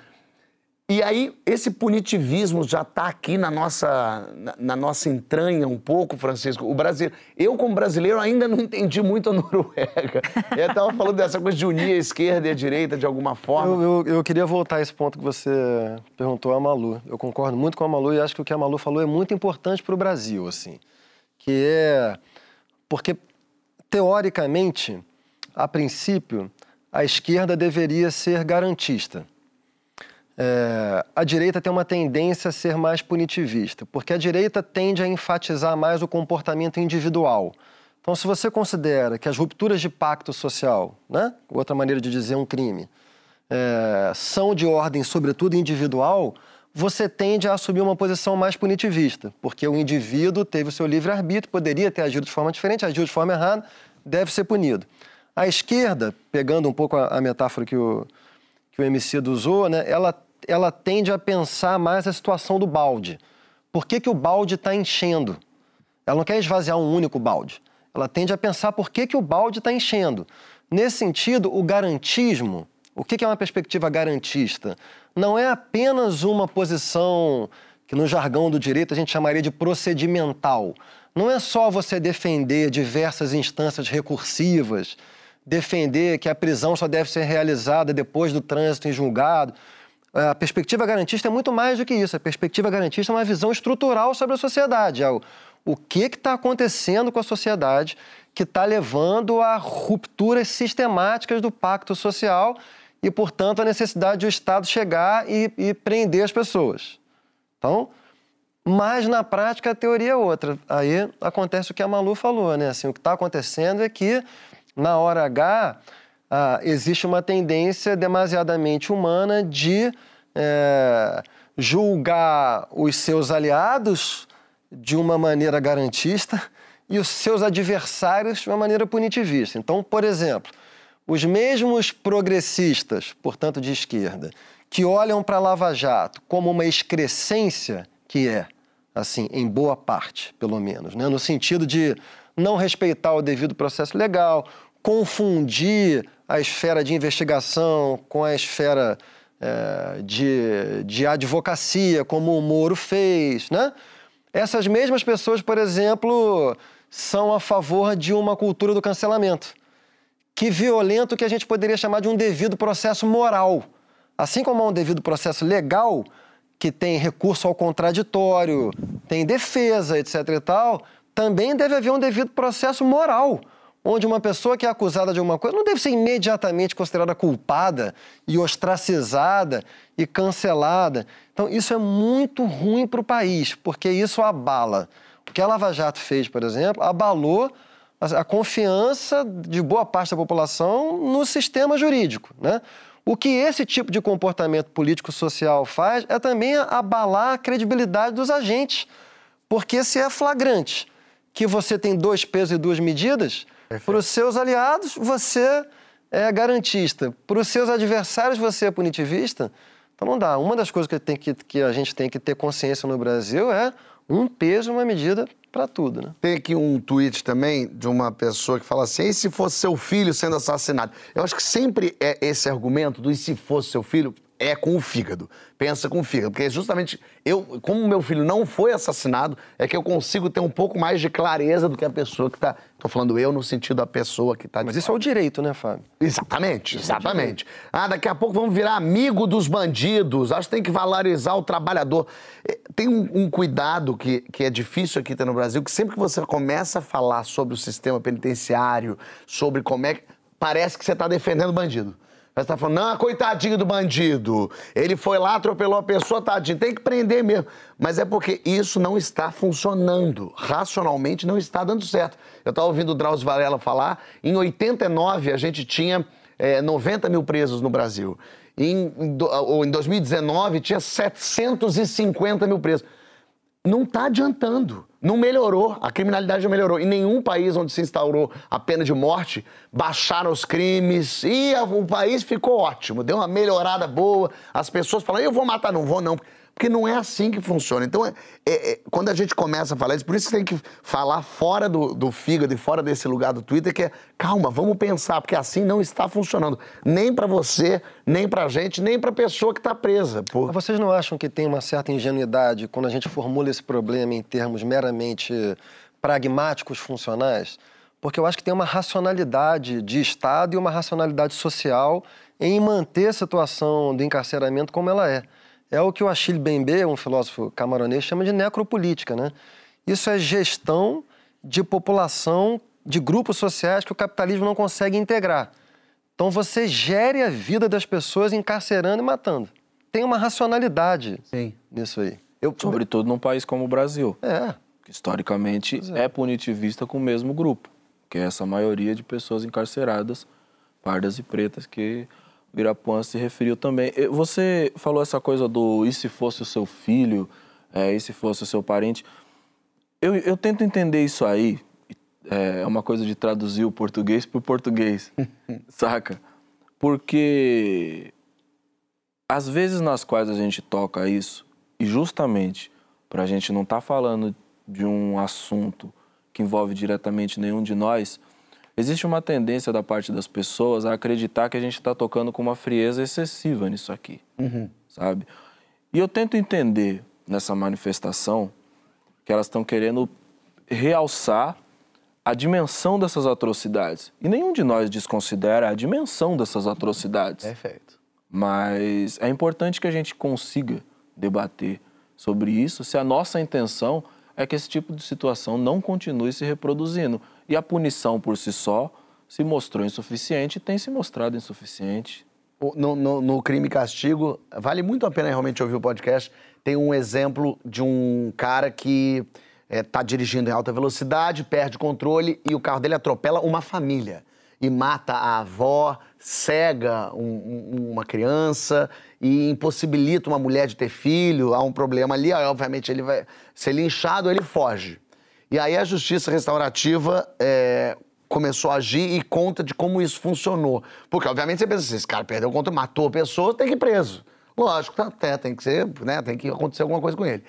E aí, esse punitivismo já está aqui na nossa, na, na, nossa entranha um pouco, Francisco. O Brasil, eu, como brasileiro, ainda não entendi muito a *laughs* Noruega. Eu estava falando dessa coisa de unir a esquerda e a direita de alguma forma. Eu, eu, eu, queria voltar a esse ponto que você perguntou a Malu. Eu concordo muito com a Malu e acho que o que a Malu falou é muito importante para o Brasil, assim. Que é. Porque, teoricamente, a princípio, a esquerda deveria ser garantista. É, a direita tem uma tendência a ser mais punitivista, porque a direita tende a enfatizar mais o comportamento individual. Então, se você considera que as rupturas de pacto social, né, outra maneira de dizer um crime, é, são de ordem, sobretudo individual, você tende a assumir uma posição mais punitivista, porque o indivíduo teve o seu livre-arbítrio, poderia ter agido de forma diferente, agiu de forma errada, deve ser punido. A esquerda, pegando um pouco a, a metáfora que o, que o Emicida usou, né, ela ela tende a pensar mais a situação do balde. Por que, que o balde está enchendo? Ela não quer esvaziar um único balde. Ela tende a pensar por que, que o balde está enchendo. Nesse sentido, o garantismo, o que, que é uma perspectiva garantista? Não é apenas uma posição que no jargão do direito a gente chamaria de procedimental. Não é só você defender diversas instâncias recursivas, defender que a prisão só deve ser realizada depois do trânsito em julgado. A perspectiva garantista é muito mais do que isso. A perspectiva garantista é uma visão estrutural sobre a sociedade. É o, o que está acontecendo com a sociedade que está levando a rupturas sistemáticas do pacto social e, portanto, a necessidade do Estado chegar e, e prender as pessoas. Então, mas na prática a teoria é outra. Aí acontece o que a Malu falou, né? Assim, o que está acontecendo é que, na hora H, ah, existe uma tendência demasiadamente humana de é, julgar os seus aliados de uma maneira garantista e os seus adversários de uma maneira punitivista. Então, por exemplo, os mesmos progressistas, portanto de esquerda, que olham para a Lava Jato como uma excrescência, que é, assim, em boa parte, pelo menos, né? no sentido de não respeitar o devido processo legal, confundir a esfera de investigação com a esfera é, de, de advocacia, como o Moro fez, né? Essas mesmas pessoas, por exemplo, são a favor de uma cultura do cancelamento, que violenta o que a gente poderia chamar de um devido processo moral. Assim como há um devido processo legal, que tem recurso ao contraditório, tem defesa, etc e tal, também deve haver um devido processo moral onde uma pessoa que é acusada de alguma coisa não deve ser imediatamente considerada culpada e ostracizada e cancelada. Então, isso é muito ruim para o país, porque isso abala. O que a Lava Jato fez, por exemplo, abalou a confiança de boa parte da população no sistema jurídico. Né? O que esse tipo de comportamento político-social faz é também abalar a credibilidade dos agentes. Porque se é flagrante que você tem dois pesos e duas medidas, para os seus aliados, você é garantista. Para os seus adversários, você é punitivista. Então não dá. Uma das coisas que, tem que, que a gente tem que ter consciência no Brasil é um peso, uma medida para tudo, né? Tem aqui um tweet também de uma pessoa que fala assim: e se fosse seu filho sendo assassinado? Eu acho que sempre é esse argumento do e se fosse seu filho é com o fígado. Pensa com o fígado. Porque justamente eu, como meu filho não foi assassinado, é que eu consigo ter um pouco mais de clareza do que a pessoa que está. Estou falando eu no sentido da pessoa que está. Mas isso é o direito, né, Fábio? Exatamente, exatamente. ah, daqui a pouco vamos virar amigo dos bandidos. Acho que tem que valorizar o trabalhador. É, tem um, um cuidado que, que é difícil aqui ter no Brasil, que sempre que você começa a falar sobre o sistema penitenciário, sobre como é que. Parece que você está defendendo o bandido. Você tá falando, não, coitadinho do bandido. Ele foi lá, atropelou a pessoa, tadinho. Tem que prender mesmo. Mas é porque isso não está funcionando. Racionalmente não está dando certo. Eu estava ouvindo o Drauzio Varela falar, em 89 a gente tinha é, 90 mil presos no Brasil. Em, em, em 2019 tinha 750 mil presos. Não está adiantando. Não melhorou, a criminalidade não melhorou. Em nenhum país onde se instaurou a pena de morte, baixaram os crimes e o país ficou ótimo, deu uma melhorada boa. As pessoas falam, eu vou matar, não vou não. Porque não é assim que funciona. Então, é, é, é, quando a gente começa a falar isso, por isso que tem que falar fora do, do fígado e fora desse lugar do Twitter, que é, calma, vamos pensar, porque assim não está funcionando. Nem para você, nem para a gente, nem para a pessoa que está presa. Por... Vocês não acham que tem uma certa ingenuidade quando a gente formula esse problema em termos meramente pragmáticos, funcionais? Porque eu acho que tem uma racionalidade de Estado e uma racionalidade social em manter a situação do encarceramento como ela é. É o que o Achille Mbembe, um filósofo camaronês, chama de necropolítica, né? Isso é gestão de população, de grupos sociais que o capitalismo não consegue integrar. Então você gere a vida das pessoas encarcerando e matando. Tem uma racionalidade Sim. nisso aí. Eu... Sobretudo num país como o Brasil. É. Que historicamente é. é punitivista com o mesmo grupo, que é essa maioria de pessoas encarceradas, pardas e pretas, que o Irapuã se referiu também. Você falou essa coisa do e se fosse o seu filho, é, e se fosse o seu parente. Eu, eu tento entender isso aí, é uma coisa de traduzir o português para o português, *laughs* saca? Porque às vezes nas quais a gente toca isso, e justamente para a gente não estar tá falando de um assunto que envolve diretamente nenhum de nós, existe uma tendência da parte das pessoas a acreditar que a gente está tocando com uma frieza excessiva nisso aqui, uhum. sabe? E eu tento entender nessa manifestação que elas estão querendo realçar a dimensão dessas atrocidades. E nenhum de nós desconsidera a dimensão dessas atrocidades. Perfeito. Mas é importante que a gente consiga debater sobre isso se a nossa intenção é que esse tipo de situação não continue se reproduzindo. E a punição por si só se mostrou insuficiente e tem se mostrado insuficiente. No, no, no, crime e castigo, vale muito a pena realmente ouvir o podcast. Tem um exemplo de um cara que está é, dirigindo em alta velocidade, perde controle e o carro dele atropela uma família e mata a avó, cega um, um, uma criança e impossibilita uma mulher de ter filho. Há um problema ali, aí, obviamente ele vai ser linchado, ele foge. E aí a justiça restaurativa é, começou a agir e conta de como isso funcionou. Porque, obviamente, você pensa assim, esse cara perdeu controle, matou a pessoa, tem que ir preso. Lógico, tá, até tem que ser, né? Tem que acontecer alguma coisa com ele.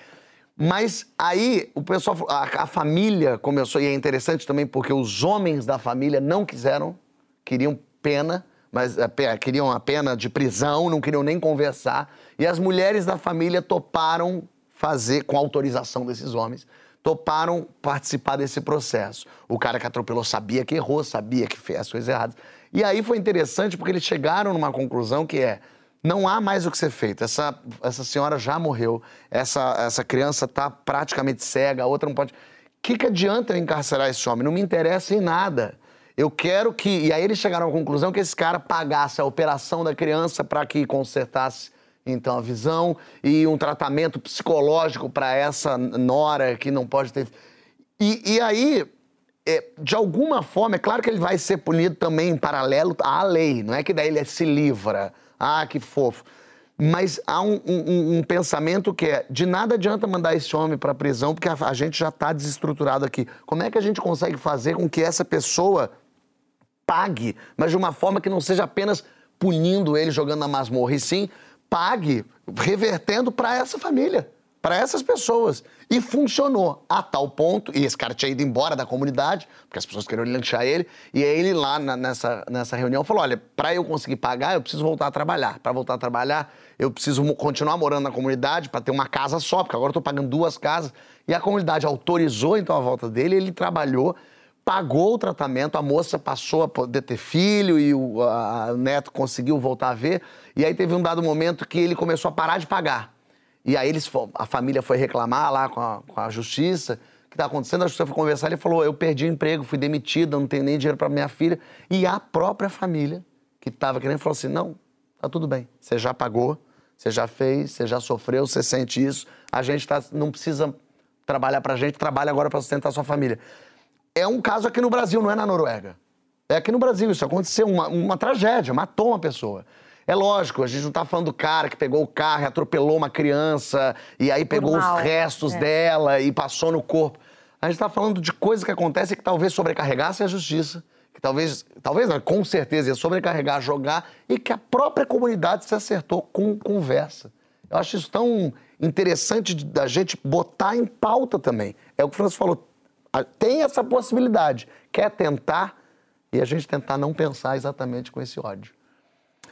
Mas aí o pessoal, a, a, família começou, e é interessante também porque os homens da família não quiseram, queriam pena, mas é, queriam a pena de prisão, não queriam nem conversar. E as mulheres da família toparam fazer, com autorização desses homens, toparam participar desse processo. O cara que atropelou sabia que errou, sabia que fez as coisas erradas. E aí foi interessante porque eles chegaram numa conclusão que é: não há mais o que ser feito. Essa, essa senhora já morreu, essa, essa criança está praticamente cega, a outra não pode. O que, que adianta eu encarcerar esse homem? Não me interessa em nada. Eu quero que. E aí eles chegaram à conclusão que esse cara pagasse a operação da criança para que consertasse então, a visão e um tratamento psicológico para essa nora que não pode ter. E, e aí, é, de alguma forma, é claro que ele vai ser punido também em paralelo à lei, não é que daí ele se livra. Ah, que fofo. Mas há um, um, um pensamento que é: de nada adianta mandar esse homem para a prisão, porque a, a gente já está desestruturado aqui. Como é que a gente consegue fazer com que essa pessoa pague, mas de uma forma que não seja apenas punindo ele, jogando na masmorra, e sim pague, revertendo para essa família, para essas pessoas. E funcionou a tal ponto, e esse cara tinha ido embora da comunidade, porque as pessoas queriam linchar ele, e aí ele lá na, nessa, nessa reunião falou: olha, para eu conseguir pagar, eu preciso voltar a trabalhar. Para voltar a trabalhar, eu preciso continuar morando na comunidade para ter uma casa só, porque agora eu estou pagando duas casas. E a comunidade autorizou então a volta dele, ele trabalhou pagou o tratamento, a moça passou a poder ter filho e o, a, neto conseguiu voltar a ver. E aí teve um dado momento que ele começou a parar de pagar. E aí eles, a família foi reclamar lá com a, com a justiça o que está acontecendo. A justiça foi conversar ele falou: Eu perdi o emprego, fui demitido, não tenho nem dinheiro para minha filha. E a própria família que estava querendo falou assim: Não, tá tudo bem, você já pagou, você já fez, você já sofreu, você sente isso. A gente tá, não precisa trabalhar para a gente, trabalha agora para sustentar a sua família é um caso aqui no Brasil, não é na Noruega. É aqui no Brasil, isso aconteceu, uma, uma tragédia, matou uma pessoa. É lógico, a gente não está falando do cara que pegou o carro e atropelou uma criança e aí pegou os restos é. dela e passou no corpo. A gente está falando de coisas que acontecem que talvez sobrecarregassem a justiça, que talvez, talvez não, com certeza ia sobrecarregar, jogar e que a própria comunidade se acertou com conversa. Eu acho isso tão interessante da gente botar em pauta também. É o que o Franço falou. Tem essa possibilidade. Quer tentar e a gente tentar não pensar exatamente com esse ódio.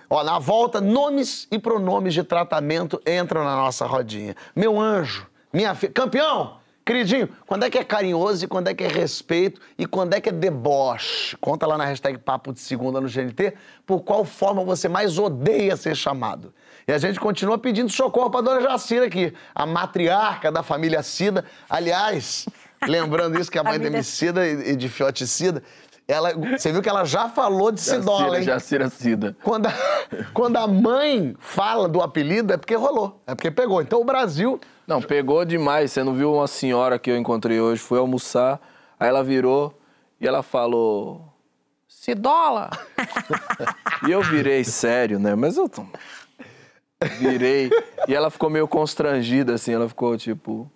Ó, na volta, nomes e pronomes de tratamento entram na nossa rodinha. Meu anjo, minha filha. Campeão! Queridinho, quando é que é carinhoso e quando é que é respeito e quando é que é deboche? Conta lá na hashtag Papo de Segunda no GNT por qual forma você mais odeia ser chamado. E a gente continua pedindo socorro para dona Jacira aqui, a matriarca da família Cida. Aliás, lembrando isso que a mãe de Emicida e de Fioticida, ela, você viu que ela já falou de Cidola, hein? Jacira Cida. Quando a, quando a mãe fala do apelido, é porque rolou, é porque pegou. Então o Brasil... Não, pegou demais. Você não viu uma senhora que eu encontrei hoje, foi almoçar, aí ela virou e ela falou... Cidola! *laughs* e eu virei sério, né? Mas eu tô... Virei. e ela ficou meio constrangida, assim. Ela ficou tipo.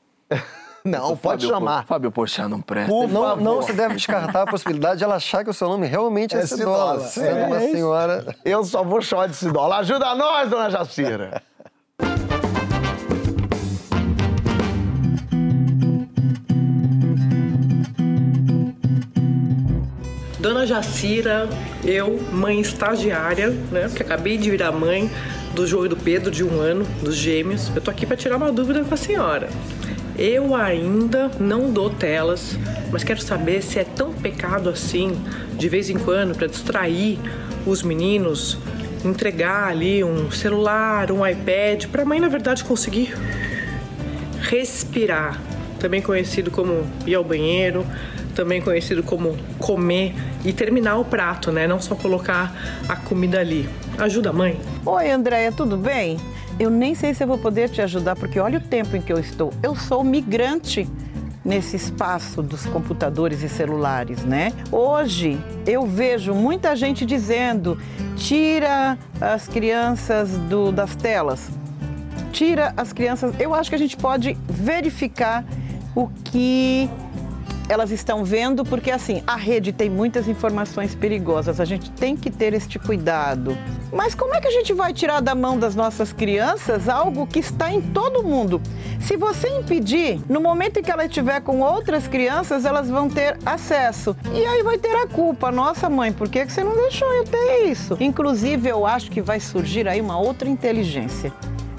Não, pode Fábio chamar. Po- Fábio Porchat não presta. Por não, não se deve descartar a possibilidade de ela achar que o seu nome realmente é, É Cidola. Cidola. Sendo É uma isso. senhora. Eu só vou chamar de Cidola. Ajuda nós, dona Jacira. Dona Jacira, eu, mãe estagiária, né? Porque acabei de virar mãe do João e do Pedro, de um ano, dos gêmeos. Eu tô aqui para tirar uma dúvida com a senhora. Eu ainda não dou telas, mas quero saber se é tão pecado assim, de vez em quando, para distrair os meninos, entregar ali um celular, um iPad, para a mãe, na verdade, conseguir respirar, também conhecido como ir ao banheiro, também conhecido como comer e terminar o prato, né? Não só colocar a comida ali. Ajuda a mãe? Oi, Andréia, tudo bem? Eu nem sei se eu vou poder te ajudar, porque olha o tempo em que eu estou. Eu sou migrante nesse espaço dos computadores e celulares, né? Hoje eu vejo muita gente dizendo: tira as crianças do- das telas, tira as crianças. Eu acho que a gente pode verificar o que elas estão vendo, porque assim, a rede tem muitas informações perigosas, a gente tem que ter este cuidado. Mas como é que a gente vai tirar da mão das nossas crianças algo que está em todo mundo? Se você impedir, no momento em que ela estiver com outras crianças, elas vão ter acesso. E aí vai ter a culpa. Nossa, mãe, por que você não deixou eu ter isso? Inclusive, eu acho que vai surgir aí uma outra inteligência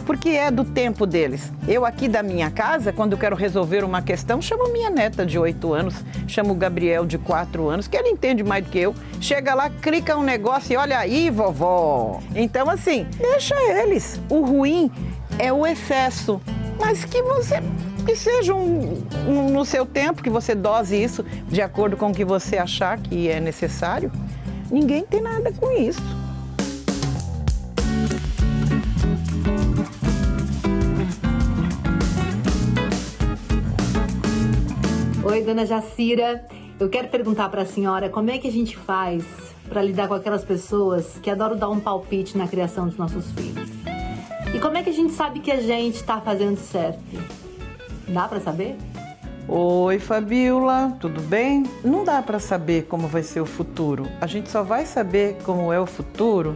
porque é do tempo deles. Eu aqui da minha casa, quando quero resolver uma questão, chamo minha neta de 8 anos, chamo o Gabriel de 4 anos, que ele entende mais do que eu. Chega lá, clica um negócio e olha aí, vovó. Então, assim, deixa eles. O ruim é o excesso, mas que você que seja um, um- no seu tempo, que você dose isso de acordo com o que você achar que é necessário. Ninguém tem nada com isso. Oi, dona Jacira. Eu quero perguntar para a senhora como é que a gente faz para lidar com aquelas pessoas que adoram dar um palpite na criação dos nossos filhos. E como é que a gente sabe que a gente está fazendo certo? Dá para saber? Oi, Fabiola, tudo bem? Não dá para saber como vai ser o futuro. A gente só vai saber como é o futuro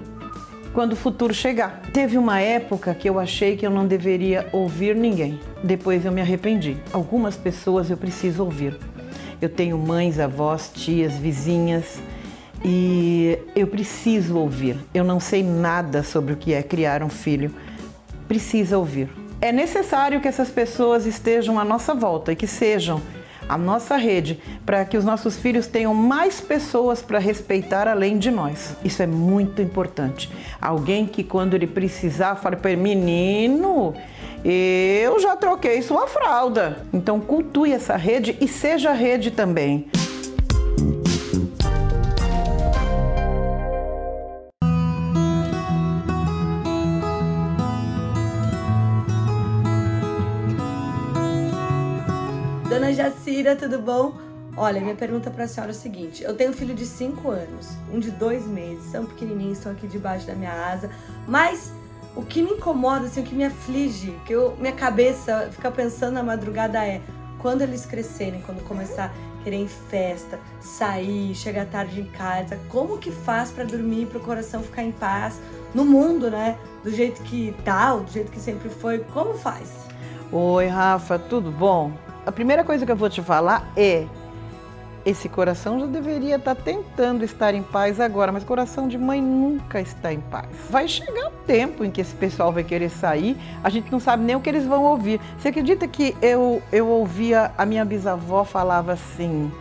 quando o futuro chegar. Teve uma época que eu achei que eu não deveria ouvir ninguém. Depois eu me arrependi. Algumas pessoas eu preciso ouvir. Eu tenho mães, avós, tias, vizinhas e eu preciso ouvir. Eu não sei nada sobre o que é criar um filho. Precisa ouvir. É necessário que essas pessoas estejam à nossa volta e que sejam a nossa rede para que os nossos filhos tenham mais pessoas para respeitar além de nós. Isso é muito importante. Alguém que quando ele precisar fale para ele, menino, eu já troquei sua fralda. Então cultue essa rede e seja rede também. Jacira, tudo bom? Olha, minha pergunta para a senhora é o seguinte: eu tenho um filho de 5 anos, um de 2 meses, são pequenininhos, estão aqui debaixo da minha asa, mas o que me incomoda, assim, o que me aflige, que eu, minha cabeça fica pensando na madrugada é quando eles crescerem, quando começar a querer ir em festa, sair, chegar tarde em casa, como que faz para dormir, para o coração ficar em paz no mundo, né? Do jeito que tá, ou do jeito que sempre foi, como faz? Oi, Rafa, tudo bom? A primeira coisa que eu vou te falar é: esse coração já deveria estar tentando estar em paz agora, mas coração de mãe nunca está em paz. Vai chegar um tempo em que esse pessoal vai querer sair, a gente não sabe nem o que eles vão ouvir. Você acredita que eu, eu ouvia, a minha bisavó falava assim: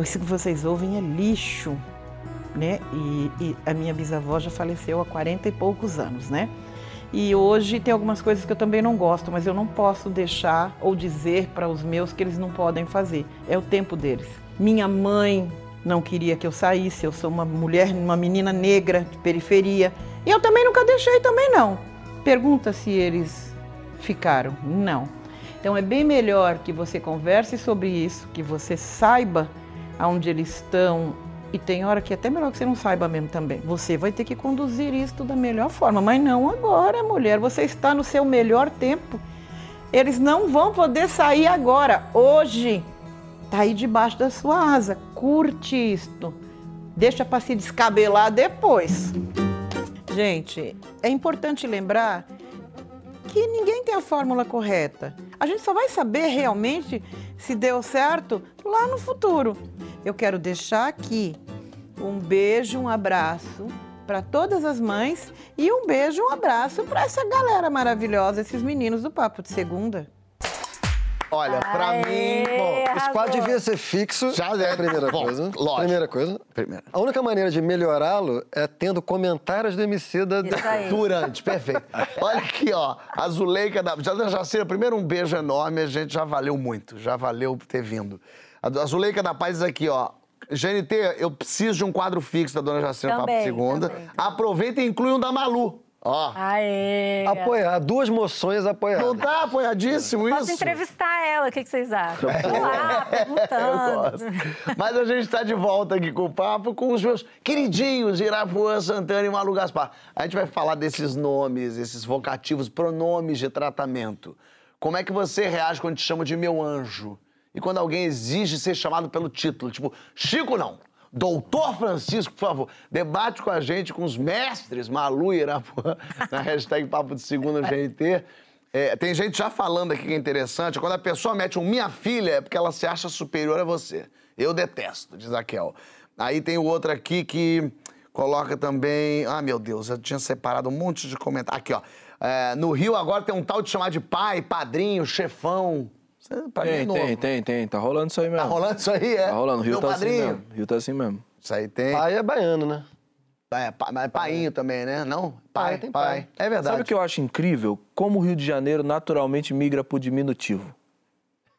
isso que vocês ouvem é lixo, né? E, e a minha bisavó já faleceu há 40 e poucos anos, né? E hoje tem algumas coisas que eu também não gosto, mas eu não posso deixar ou dizer para os meus que eles não podem fazer. É o tempo deles. Minha mãe não queria que eu saísse, eu sou uma mulher, uma menina negra de periferia. E eu também nunca deixei também não. Pergunta se eles ficaram. Não. Então é bem melhor que você converse sobre isso, que você saiba aonde eles estão, e tem hora que é até melhor que você não saiba mesmo também. Você vai ter que conduzir isso da melhor forma, mas não agora, mulher. Você está no seu melhor tempo. Eles não vão poder sair agora, hoje. Tá aí debaixo da sua asa. Curte isto. Deixa para se descabelar depois. Gente, é importante lembrar que ninguém tem a fórmula correta. A gente só vai saber realmente se deu certo lá no futuro. Eu quero deixar aqui um beijo, um abraço para todas as mães e um beijo, um abraço para essa galera maravilhosa, esses meninos do Papo de Segunda. Olha, pra Aê, mim, bom, Esse quadro devia ser fixo. Já é a primeira Bom, coisa. lógico. Primeira coisa. Primeira. A única maneira de melhorá-lo é tendo comentários do Isso aí. Durante, perfeito. *laughs* Olha aqui, ó, a Zuleika da. Já, Jacira, primeiro um beijo enorme, a gente já valeu muito, já valeu ter vindo. A Zuleika da Paz diz aqui, ó. GNT, eu preciso de um quadro fixo da dona Jacira Papo Também, Segunda. também. Aproveita e inclui um da Malu. Ó. Aê! Apoiar, duas moções apoiadas. Não tá apoiadíssimo Posso isso? entrevistar ela, o que, que vocês acham? *laughs* Vamos lá, Eu perguntando. gosto. *laughs* Mas a gente está de volta aqui com o papo com os meus queridinhos Irapuã, Santana e Malu Gaspar. A gente vai falar desses nomes, esses vocativos, pronomes de tratamento. Como é que você reage quando te chama de meu anjo? E quando alguém exige ser chamado pelo título, tipo, Chico não. Doutor Francisco, por favor, debate com a gente, com os mestres Malu e Irapuã, *laughs* na hashtag Papo de Segunda GNT. É, tem gente já falando aqui que é interessante. Quando a pessoa mete um minha filha, é porque ela se acha superior a você. Eu detesto, diz a Kel. Aí tem o outro aqui que coloca também. Ah, meu Deus, eu tinha separado um monte de comentários. Aqui, ó. É, no Rio agora tem um tal de chamar de pai, padrinho, chefão. É- é Tem, novo. tem, tem, tem. Tá rolando isso aí mesmo. Tá rolando isso aí, é? Tá rolando. Rio Meu tá padrinho. assim mesmo. Rio tá assim mesmo. Isso aí tem. Pai é baiano, né? É, pa- mas painho também, né? Não? Pai, Pai, tem pai. pai. É verdade. Sabe o que eu acho incrível? Como o Rio de Janeiro naturalmente migra pro diminutivo.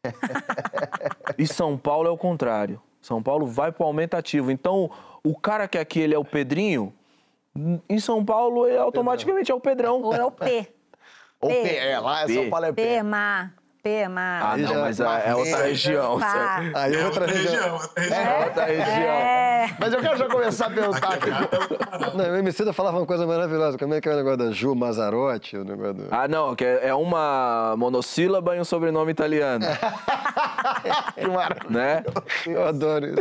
*laughs* e São Paulo é o contrário. São Paulo vai pro aumentativo. Então, o cara que aqui ele é o Pedrinho, em São Paulo ele automaticamente é o Pedrão. Ou é o P. Ou P. P, é, lá é P. São Paulo é P. P-ma. P-ma. Ah, não, mas é, é outra região. Aí É outra região. outra região. É outra região. É. Mas eu quero já começar a perguntar aqui. Não, o Emicida falava uma coisa maravilhosa. Como é que é o negócio da Ju Mazarotti? O negócio do... Ah, não, que é é uma monossílaba e um sobrenome italiano. *laughs* Que maravilha. né? Eu adoro isso.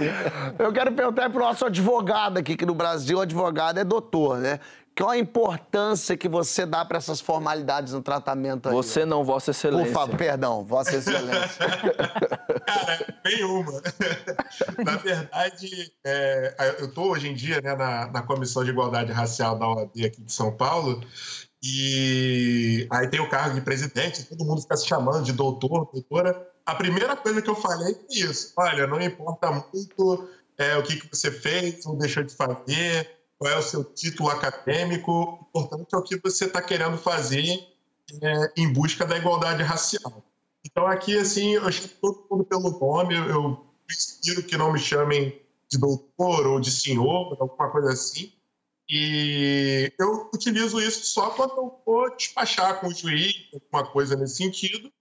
Eu quero perguntar pro nosso advogado aqui, que no Brasil o advogado é doutor, né? Qual a importância que você dá para essas formalidades no tratamento aí? Você não, Vossa Por Excelência. favor, perdão, Vossa Excelência. *laughs* Cara, nenhuma. *laughs* na verdade, é, eu estou hoje em dia né, na, na Comissão de Igualdade Racial da OAB aqui de São Paulo, e aí tem o cargo de presidente, todo mundo fica se chamando de doutor, doutora. A primeira coisa que eu falei é isso: olha, não importa muito é, o que, que você fez ou deixou de fazer, qual é o seu título acadêmico, o importante é o que você está querendo fazer é, em busca da igualdade racial. Então, aqui, assim, eu chamo todo mundo pelo nome, eu, prefiro que não me chamem de doutor ou de senhor, alguma coisa assim. E eu utilizo isso só quando eu vou despachar com o juiz, alguma coisa nesse sentido.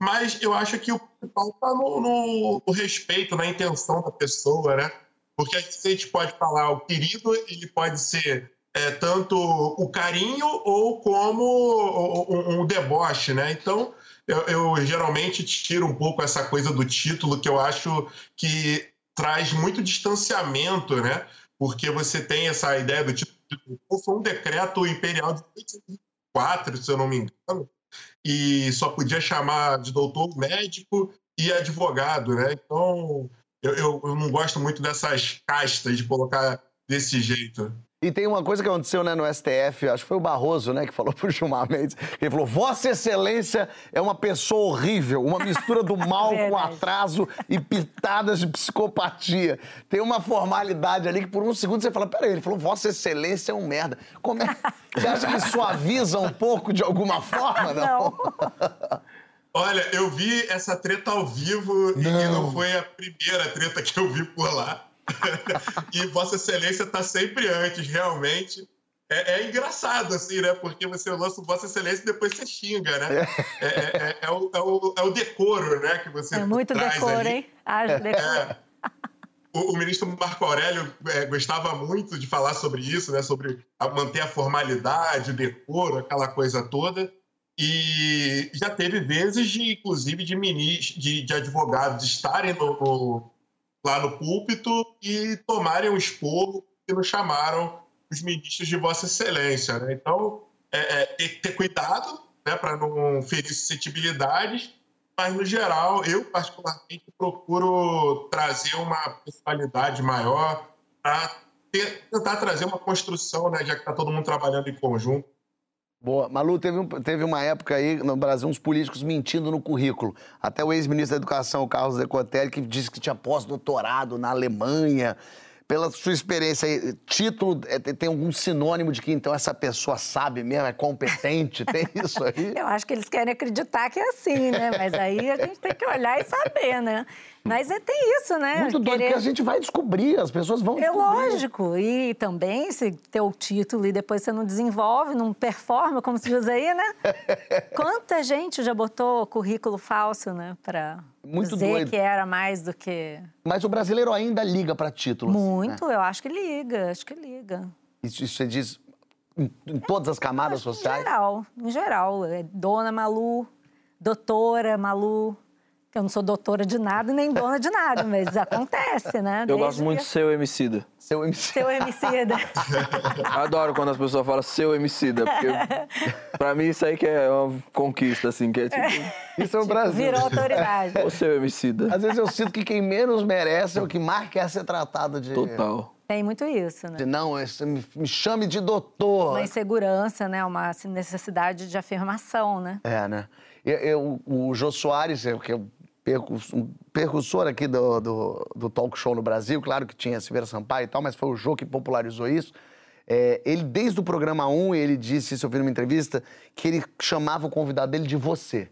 Mas eu acho que o principal está no, no- no respeito, na intenção da pessoa, né? Porque a gente pode falar o querido, ele pode ser é, tanto o carinho ou como um, deboche, né? Então, eu, eu geralmente tiro um pouco essa coisa do título, que eu acho que traz muito distanciamento, né? Porque você tem essa ideia do título. doutor, Foi um decreto imperial de 1804, se eu não me engano, e só podia chamar de doutor médico e advogado, né? Então, eu, eu, eu não gosto muito dessas castas de colocar desse jeito. E tem uma coisa que aconteceu né, no STF, acho que foi o Barroso, né, que falou *laughs* pro Gilmar Mendes. Ele falou: Vossa Excelência é uma pessoa horrível, uma mistura do mal *laughs* com atraso e pitadas de psicopatia. Tem uma formalidade ali que por um segundo você fala: peraí, ele falou: Vossa Excelência é um merda. Como é? Você acha que *laughs* suaviza um pouco de alguma forma? Não. não. Olha, eu vi essa treta ao vivo não. e não foi a primeira treta que eu vi por lá. *laughs* e Vossa Excelência está sempre antes, realmente. É, é, engraçado, assim, né? Porque você lança o Vossa Excelência e depois você xinga, né? É, é, é, é o, é, o, é o decoro, né? Que você É muito traz decoro, ali. hein? Haja decoro. O, o, ministro Marco Aurélio gostava muito de falar sobre isso, né? Sobre a manter a formalidade, o decoro, aquela coisa toda. E já teve vezes, de, inclusive, de, ministros, de, de advogados estarem no, no lá no púlpito e tomarem o esporro que nos chamaram os ministros de Vossa Excelência. Né? Então, é, é, ter cuidado né, para não ferir suscetibilidades, mas, no geral, eu, particularmente, procuro trazer uma personalidade maior para tentar trazer uma construção, né, já que está todo mundo trabalhando em conjunto. Boa. Malu, teve, um, teve uma época aí no Brasil uns políticos mentindo no currículo. Até o ex-ministro da Educação, Carlos Decotelli, que disse que tinha pós-doutorado na Alemanha. Pela sua experiência aí, título é, tem algum sinônimo de que então essa pessoa sabe mesmo, é competente? Tem *laughs* isso aí? Eu acho que eles querem acreditar que é assim, né? Mas aí a gente tem que olhar e saber, né? Mas é, tem isso, né? Muito doido, Querer... porque a gente vai descobrir, as pessoas vão É lógico. E também, se ter o título e depois você não desenvolve, não performa, como se diz aí, né? *laughs* Quanta gente já botou currículo falso, né? Pra Muito dizer doido. que era mais do que... Mas o brasileiro ainda liga para títulos. Muito, né? eu acho que liga, acho que liga. Isso, isso você diz em, em todas as camadas sociais? Em geral, em geral. É Dona Malu, doutora Malu... Eu não sou doutora de nada nem dona de nada, mas *laughs* acontece, né? Eu Desde gosto muito de seu emicida. Seu emicida. Seu emicida. *laughs* Adoro quando as pessoas falam seu emicida, porque *laughs* pra mim isso aí que é uma conquista, assim, que é tipo... Isso é o Brasil. Virou autoridade. O seu emicida. Às vezes eu sinto que quem menos merece é o que mais quer ser tratado de... Total. Tem muito isso, né? De, não, esse- me, me chame de doutor. Uma insegurança, né? Uma assim, necessidade de afirmação, né? É, né? Eu, eu- o Jô Soares, é, que é o um percursor aqui do, do, do talk show no Brasil, claro que tinha Silveira Sampaio e tal, mas foi o Jô que popularizou isso. É, ele, desde o programa 1, ele disse, isso eu vi numa entrevista, que ele chamava o convidado dele de você.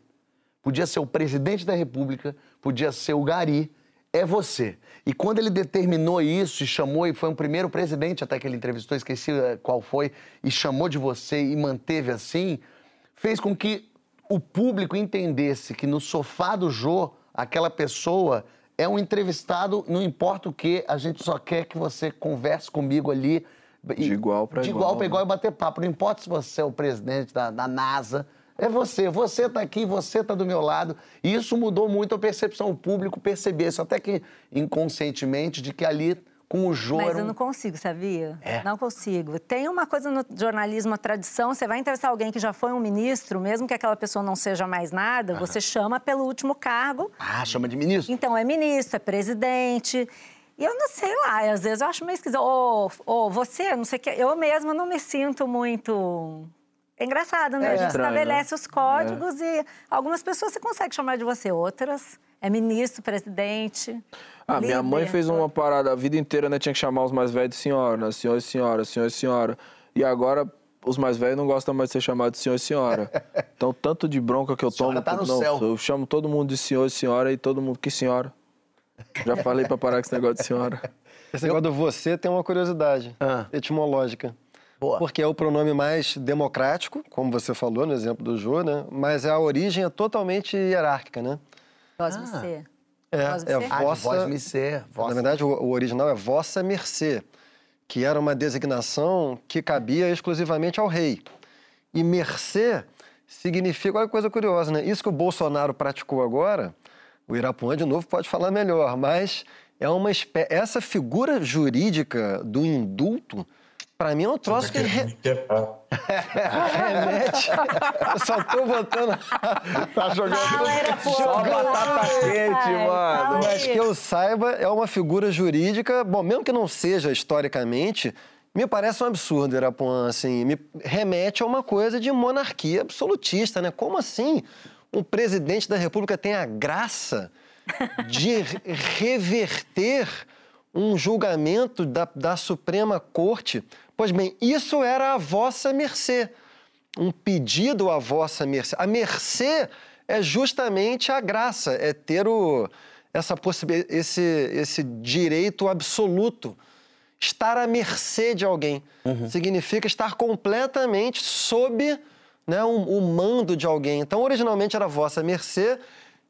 Podia ser o presidente da República, podia ser o Gari, é você. E quando ele determinou isso e chamou, e foi um primeiro presidente até que ele entrevistou, esqueci eh, qual foi, e chamou de você e manteve assim, fez com que o público entendesse que no sofá do Jô, aquela pessoa é um entrevistado, não importa o que, a gente só quer que você converse comigo ali. e- De igual pra De igual, igual para né? igual e bater papo. Não importa se você é o presidente da, da NASA, é você. Você tá aqui, você tá do meu lado. E isso mudou muito a percepção. O público percebeu isso, até que inconscientemente, de que ali com o Jô Mas era eu um- não consigo, sabia? É. Não consigo. Tem uma coisa no jornalismo, a tradição, você vai entrevistar alguém que já foi um ministro, mesmo que aquela pessoa não seja mais nada, você chama pelo último cargo. Ah, chama de ministro. Então, é ministro, é presidente. E eu não sei lá, às vezes eu acho meio esquisito. Ô, ô, você, não sei o que. Eu mesma não me sinto muito. É engraçado, né? É a gente estranho, estabelece né? os códigos e algumas pessoas você consegue chamar de você, outras é ministro, presidente. Ah, minha mãe fez uma parada a vida inteira, né? Tinha que chamar os mais velhos de senhora, né? Senhor e senhora, senhor e senhora. E agora os mais velhos não gostam mais de ser chamado de senhor e senhora. *laughs* Então, tanto de bronca que eu tomo. tá no não, céu. Eu chamo todo mundo de senhor e senhora e todo mundo que senhora. Já falei pra parar com esse negócio de senhora. *laughs* Esse negócio do você tem uma curiosidade Ah. etimológica. Boa. Porque é o pronome mais democrático, como você falou no exemplo do Jô, né? Mas a origem é totalmente hierárquica, né? Voz Ah. me. É, é? Ah, vossa... me ser. Vossa... Na verdade, o, o original é vossa mercê, que era uma designação que cabia exclusivamente ao rei. E mercê significa, olha que coisa curiosa, né? Isso que o Bolsonaro praticou agora, o Irapuã, de novo, pode falar melhor, mas é uma espé... essa figura jurídica do indulto Pra mim é um troço que re- remete. *laughs* Eu só tô botando. tá jogando. Só batata quente, mano. Mas que eu saiba, é uma figura jurídica, bom, mesmo que não seja historicamente, me parece um absurdo, Irapuã, assim, me remete a uma coisa de monarquia absolutista, né? Como assim um presidente da República tem a graça de re- reverter um julgamento da, da Suprema Corte? Pois bem, isso era a vossa mercê um pedido à vossa mercê. A mercê é justamente a graça, é ter o, essa esse, esse direito absoluto. Estar à mercê de alguém significa estar completamente sob né, o, o mando de alguém. Então, originalmente era vossa mercê,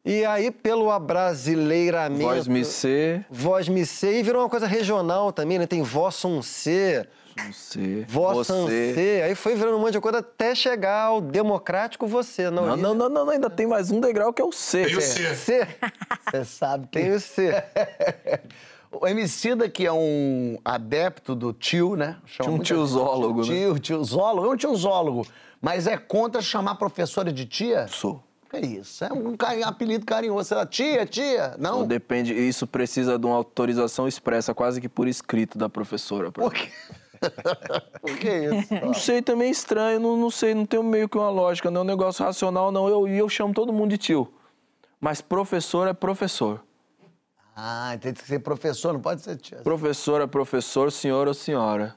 e aí, pelo abrasileiramento. Voz me ser. Voz me ser, e virou uma coisa regional também, né? Tem vossa um ser. Você. Vossa você. você. Aí foi virando um monte de coisa até chegar ao democrático você. Não, Não, não, não, não, não, ainda tem mais um degrau que é o C. Tem o C. C. Você sabe que... Tem o C. *laughs* O Emicida, que é um adepto do tio, né? Chama Um tiozólogo, gente de né? Tio, tiozólogo. É um tiozólogo. Mas é contra chamar professora de tia? Sou. Que isso? É um cari- apelido carinhoso. Fala, tia, tia? Não? Não depende, isso precisa de uma autorização expressa, quase que por escrito da professora. Por quê? *laughs* Por que isso? Não sei, também é estranho, não, não sei, não tem meio que uma lógica, não é um negócio racional, não. Eu, e eu chamo todo mundo de tio. Mas professor é professor. Ah, tem que ser professor, não pode ser tia. Professor é professor, senhor ou senhora.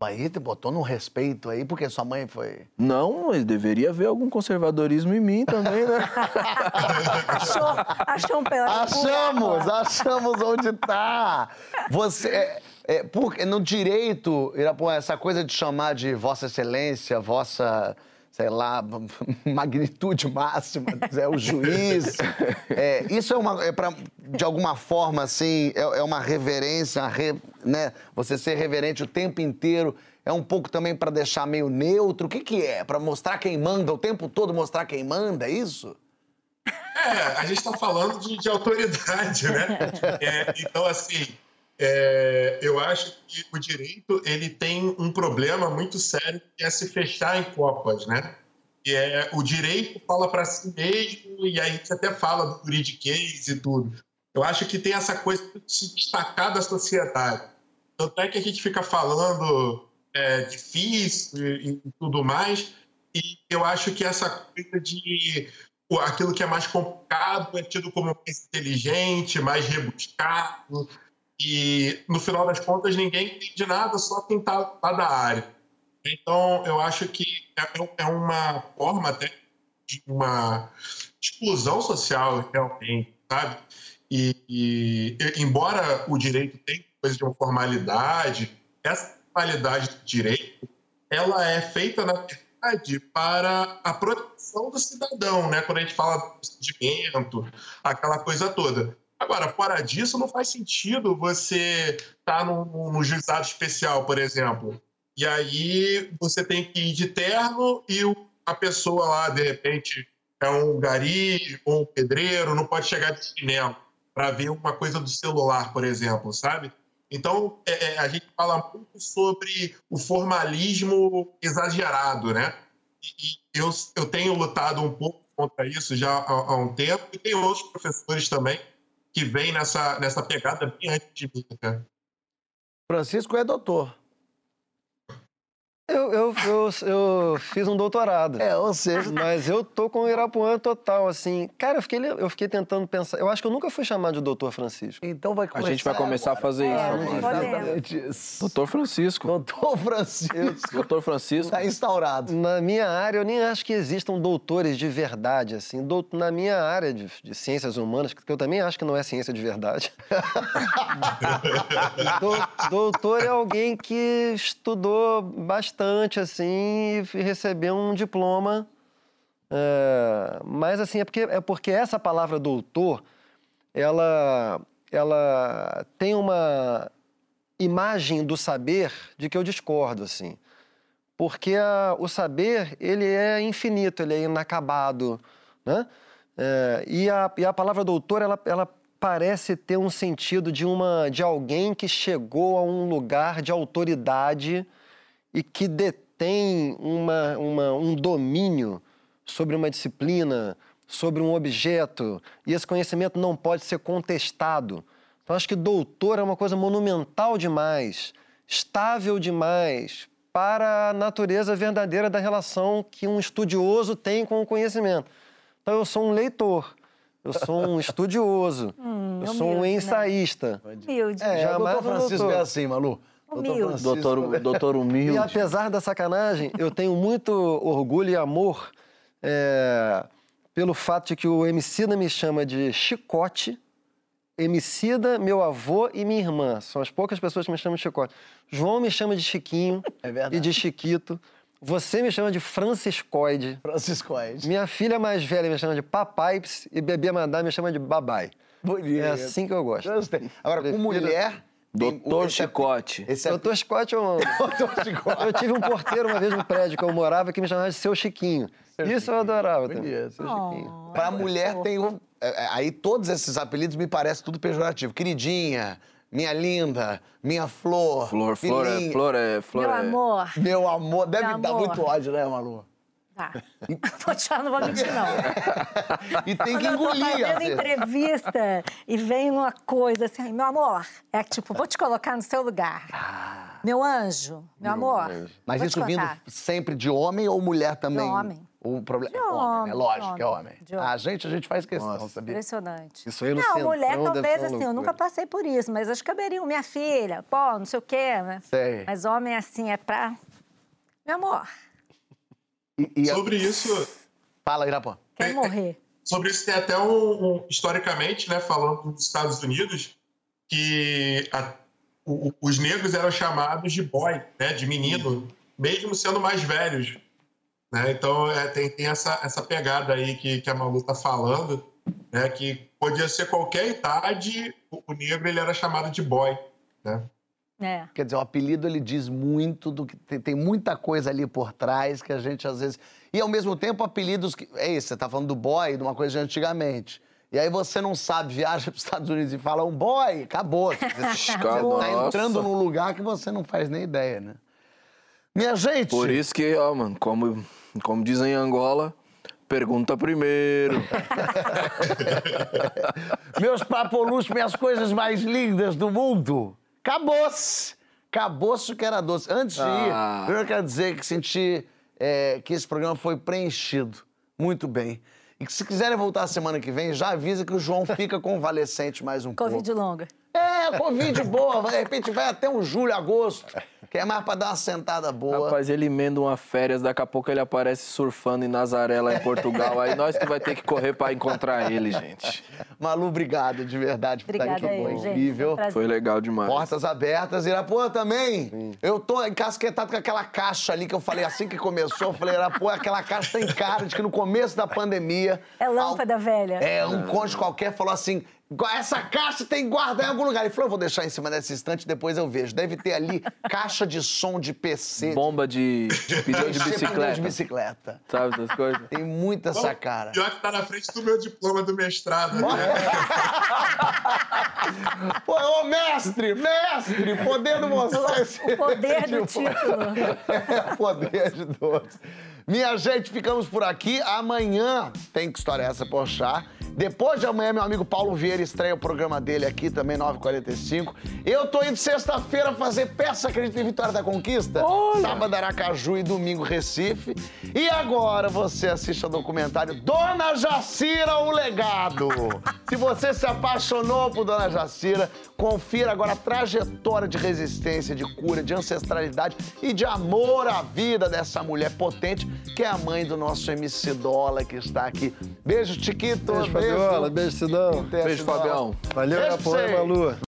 Aí te botou num respeito aí, porque sua mãe foi... Não, mas deveria haver algum conservadorismo em mim também, né? *laughs* Achou, achou um pedaço. Achamos, achamos onde tá. Você. É, porque no direito, Irapuã, essa coisa de chamar de Vossa Excelência, Vossa, sei lá, *laughs* magnitude máxima, é o juiz. *laughs* é, isso é uma. É pra, de alguma forma, assim, é, é uma reverência, uma re- né? Você ser reverente o tempo inteiro. É um pouco também para deixar meio neutro. O que, que é? Para mostrar quem manda, o tempo todo mostrar quem manda, é isso? É, a gente está falando de, de autoridade, né? *laughs* É, então, assim, é, eu acho que o direito ele tem um problema muito sério que é se fechar em copas, né? Que é o direito fala para si mesmo e aí gente até fala do juridiquês e tudo. Eu acho que tem essa coisa de se destacar da sociedade. Tanto é que a gente fica falando é, difícil e, e tudo mais, e eu acho que essa coisa de aquilo que é mais complicado é tido como mais inteligente, mais rebuscado, e no final das contas ninguém entende nada, só quem está lá da área. Então eu acho que é, é uma forma até de uma exclusão social realmente, sabe? E, e, embora o direito tenha coisa de uma formalidade, essa formalidade do direito ela é feita na verdade para a proteção do cidadão, né? Quando a gente fala do procedimento, aquela coisa toda. Agora, fora disso, não faz sentido você estar no, no juizado especial, por exemplo, e aí você tem que ir de terno e a pessoa lá, de repente, é um gari ou um pedreiro, não pode chegar de chinelo para ver uma coisa do celular, por exemplo, sabe? Então, é, é, a gente fala muito sobre o formalismo exagerado, né? E eu, eu tenho lutado um pouco contra isso já há, há um tempo, e tem outros professores também que vêm nessa, nessa pegada bem né? Francisco é doutor. Eu, eu, eu, eu fiz um doutorado. É, ou seja. Mas eu tô com o Irapuã total, assim. Cara, eu fiquei, eu fiquei tentando pensar. Eu acho que eu nunca fui chamado de doutor Francisco. Então vai A gente vai começar a fazer isso É, agora. Exatamente isso. Doutor Francisco. Doutor Francisco. Doutor Francisco. Está instaurado. Na minha área, eu nem acho que existam doutores de verdade, assim. Dou- Na minha área de, de ciências humanas, que eu também acho que não é ciência de verdade. *laughs* Dou- doutor é alguém que estudou bastante, assim, e recebeu um diploma. É, mas, assim, é porque, é porque essa palavra doutor, ela, ela tem uma imagem do saber de que eu discordo, assim. Porque a- o saber, ele é infinito, ele é inacabado, né? É, e, a, e a palavra doutor, ela, ela parece ter um sentido de uma de alguém que chegou a um lugar de autoridade e que detém uma, uma, um domínio sobre uma disciplina, sobre um objeto, e esse conhecimento não pode ser contestado. Então, acho que doutor é uma coisa monumental demais, estável demais para a natureza verdadeira da relação que um estudioso tem com o conhecimento. Então, eu sou um leitor, eu sou um *laughs* estudioso, Hum, eu sou um né? ensaísta. Humilde. É, o doutor Francisco doutor. é assim, Malu. Humilde. Doutor, doutor humilde. E apesar da sacanagem, eu tenho muito orgulho e amor é, pelo fato de que o Emicida me chama de Chicote, Emicida, meu avô e minha irmã. São as poucas pessoas que me chamam de Chicote. João me chama de Chiquinho É verdade. e de Chiquito. Você me chama de Franciscoide. Franciscoide. Minha filha mais velha me chama de Papaips e bebê Madá me chama de Babai. Bonito. É assim que eu gosto. Agora, com mulher... Doutor esse é- Chicote. Esse é... Doutor Chicote eu *laughs* amo. Doutor Chicote. Eu tive um porteiro uma vez no prédio que eu morava que me chamava de Seu Chiquinho. Isso eu adorava também. Bonito. Seu Chiquinho. Pra mulher tem um. é, é, Aí todos esses apelidos me parecem tudo pejorativo. Queridinha, minha linda, minha flor. Flor, flor é, flor é, flor Meu é. amor. Meu amor, deve Meu dar amor. muito ódio, né, Malu? Tá. *laughs* Vou te falar, não vou mentir, não. E tem que Quando eu tô engolir. fazendo entrevista e vem uma coisa assim, "Ai, meu amor, é tipo, vou te colocar no seu lugar. Meu anjo, meu, amor. Mas vou isso vindo sempre de homem ou mulher também? homem. O problema De é homem, né? homem, Lógico de que é homem, homem. de homem. A gente, a gente faz questão, sabia? Impressionante. Isso aí no Não, mulher deve talvez assim, eu loucura. nunca passei por isso, mas acho que caberia minha filha, pô, não sei o quê, né? Sei. Mas homem assim é pra. Meu amor, E, e a- Sobre isso, Fala, Irapó. quer morrer. sobre isso tem até um, um- historicamente, né, falando dos Estados Unidos, que a- o- o- os negros eram chamados de boy, né, de menino, mesmo sendo mais velhos. Né? Então é, tem, tem essa, essa pegada aí que, que a Malu está falando, né, que podia ser qualquer idade, o, o negro ele era chamado de boy. Né? É. Quer dizer, o apelido ele diz muito do que tem, tem muita coisa ali por trás que a gente às vezes. E ao mesmo tempo, apelidos que. É isso, você tá falando do boy, de uma coisa de antigamente. E aí você não sabe, *laughs* viaja para os Estados Unidos e fala um boy, acabou. *laughs* Você tá entrando num lugar que você não faz nem ideia, né? Minha gente! Por isso que, ó, mano, como, como dizem em Angola, pergunta primeiro. *laughs* Meus papoluchos, minhas coisas mais lindas do mundo. Acabou-se. Acabou-se o que era doce. Antes de Ah. ir, eu quero dizer que senti é, que esse programa foi preenchido. Muito bem. E que se quiserem voltar semana que vem, já avisa que o João fica *laughs* convalescente mais um pouco. Covid longa. É, Covid boa. De repente vai até um julho, agosto. Que é mais pra dar uma sentada boa. Rapaz, ele emenda uma férias, daqui a pouco ele aparece surfando em Nazaré, lá em Portugal. Aí nós que vai ter que correr pra encontrar ele, gente. Malu, obrigado de verdade por Obrigada estar aqui. aí, Foi gente. incrível. Foi um. Foi legal demais. Portas abertas. Irapuã também. Eu tô encasquetado com aquela caixa ali que eu falei assim que começou. Eu falei, Irapuã, aquela caixa tem cara de que no começo da pandemia. É lâmpada velha. É, um cônjuge qualquer falou assim: essa caixa tem que guardar em algum lugar. Ele falou: eu vou deixar em cima dessa estante, depois eu vejo. Deve ter ali caixa de som de PC. Bomba de, de *laughs* pneu de bicicleta. de bicicleta. Sabe essas coisas? Tem muita essa cara. Pior que tá na frente do meu diploma do mestrado. Né? *laughs* Pô, ô mestre, mestre, podendo mostrar esse. O poder do *laughs* título. É, poder de todos. Minha gente, ficamos por aqui. Amanhã tem que história é essa, Pochá. Depois de amanhã, meu amigo Paulo Vieira estreia o programa dele aqui também, 9h45. Eu tô indo sexta-feira fazer Peça Acredita em Vitória da Conquista. Sábado, Aracaju e domingo, Recife. E agora você assiste ao documentário Dona Jacira, o Legado. Se você se apaixonou por Dona Jacira, confira agora a trajetória de resistência, de cura, de ancestralidade e de amor à vida dessa mulher potente, que é a mãe do nosso MC Dola, que está aqui. Beijo, Chiquito. Beijo, Fabiola. Beijo, Sidão. Beijo, Fabião. Valeu, Beijo vocês. Malu.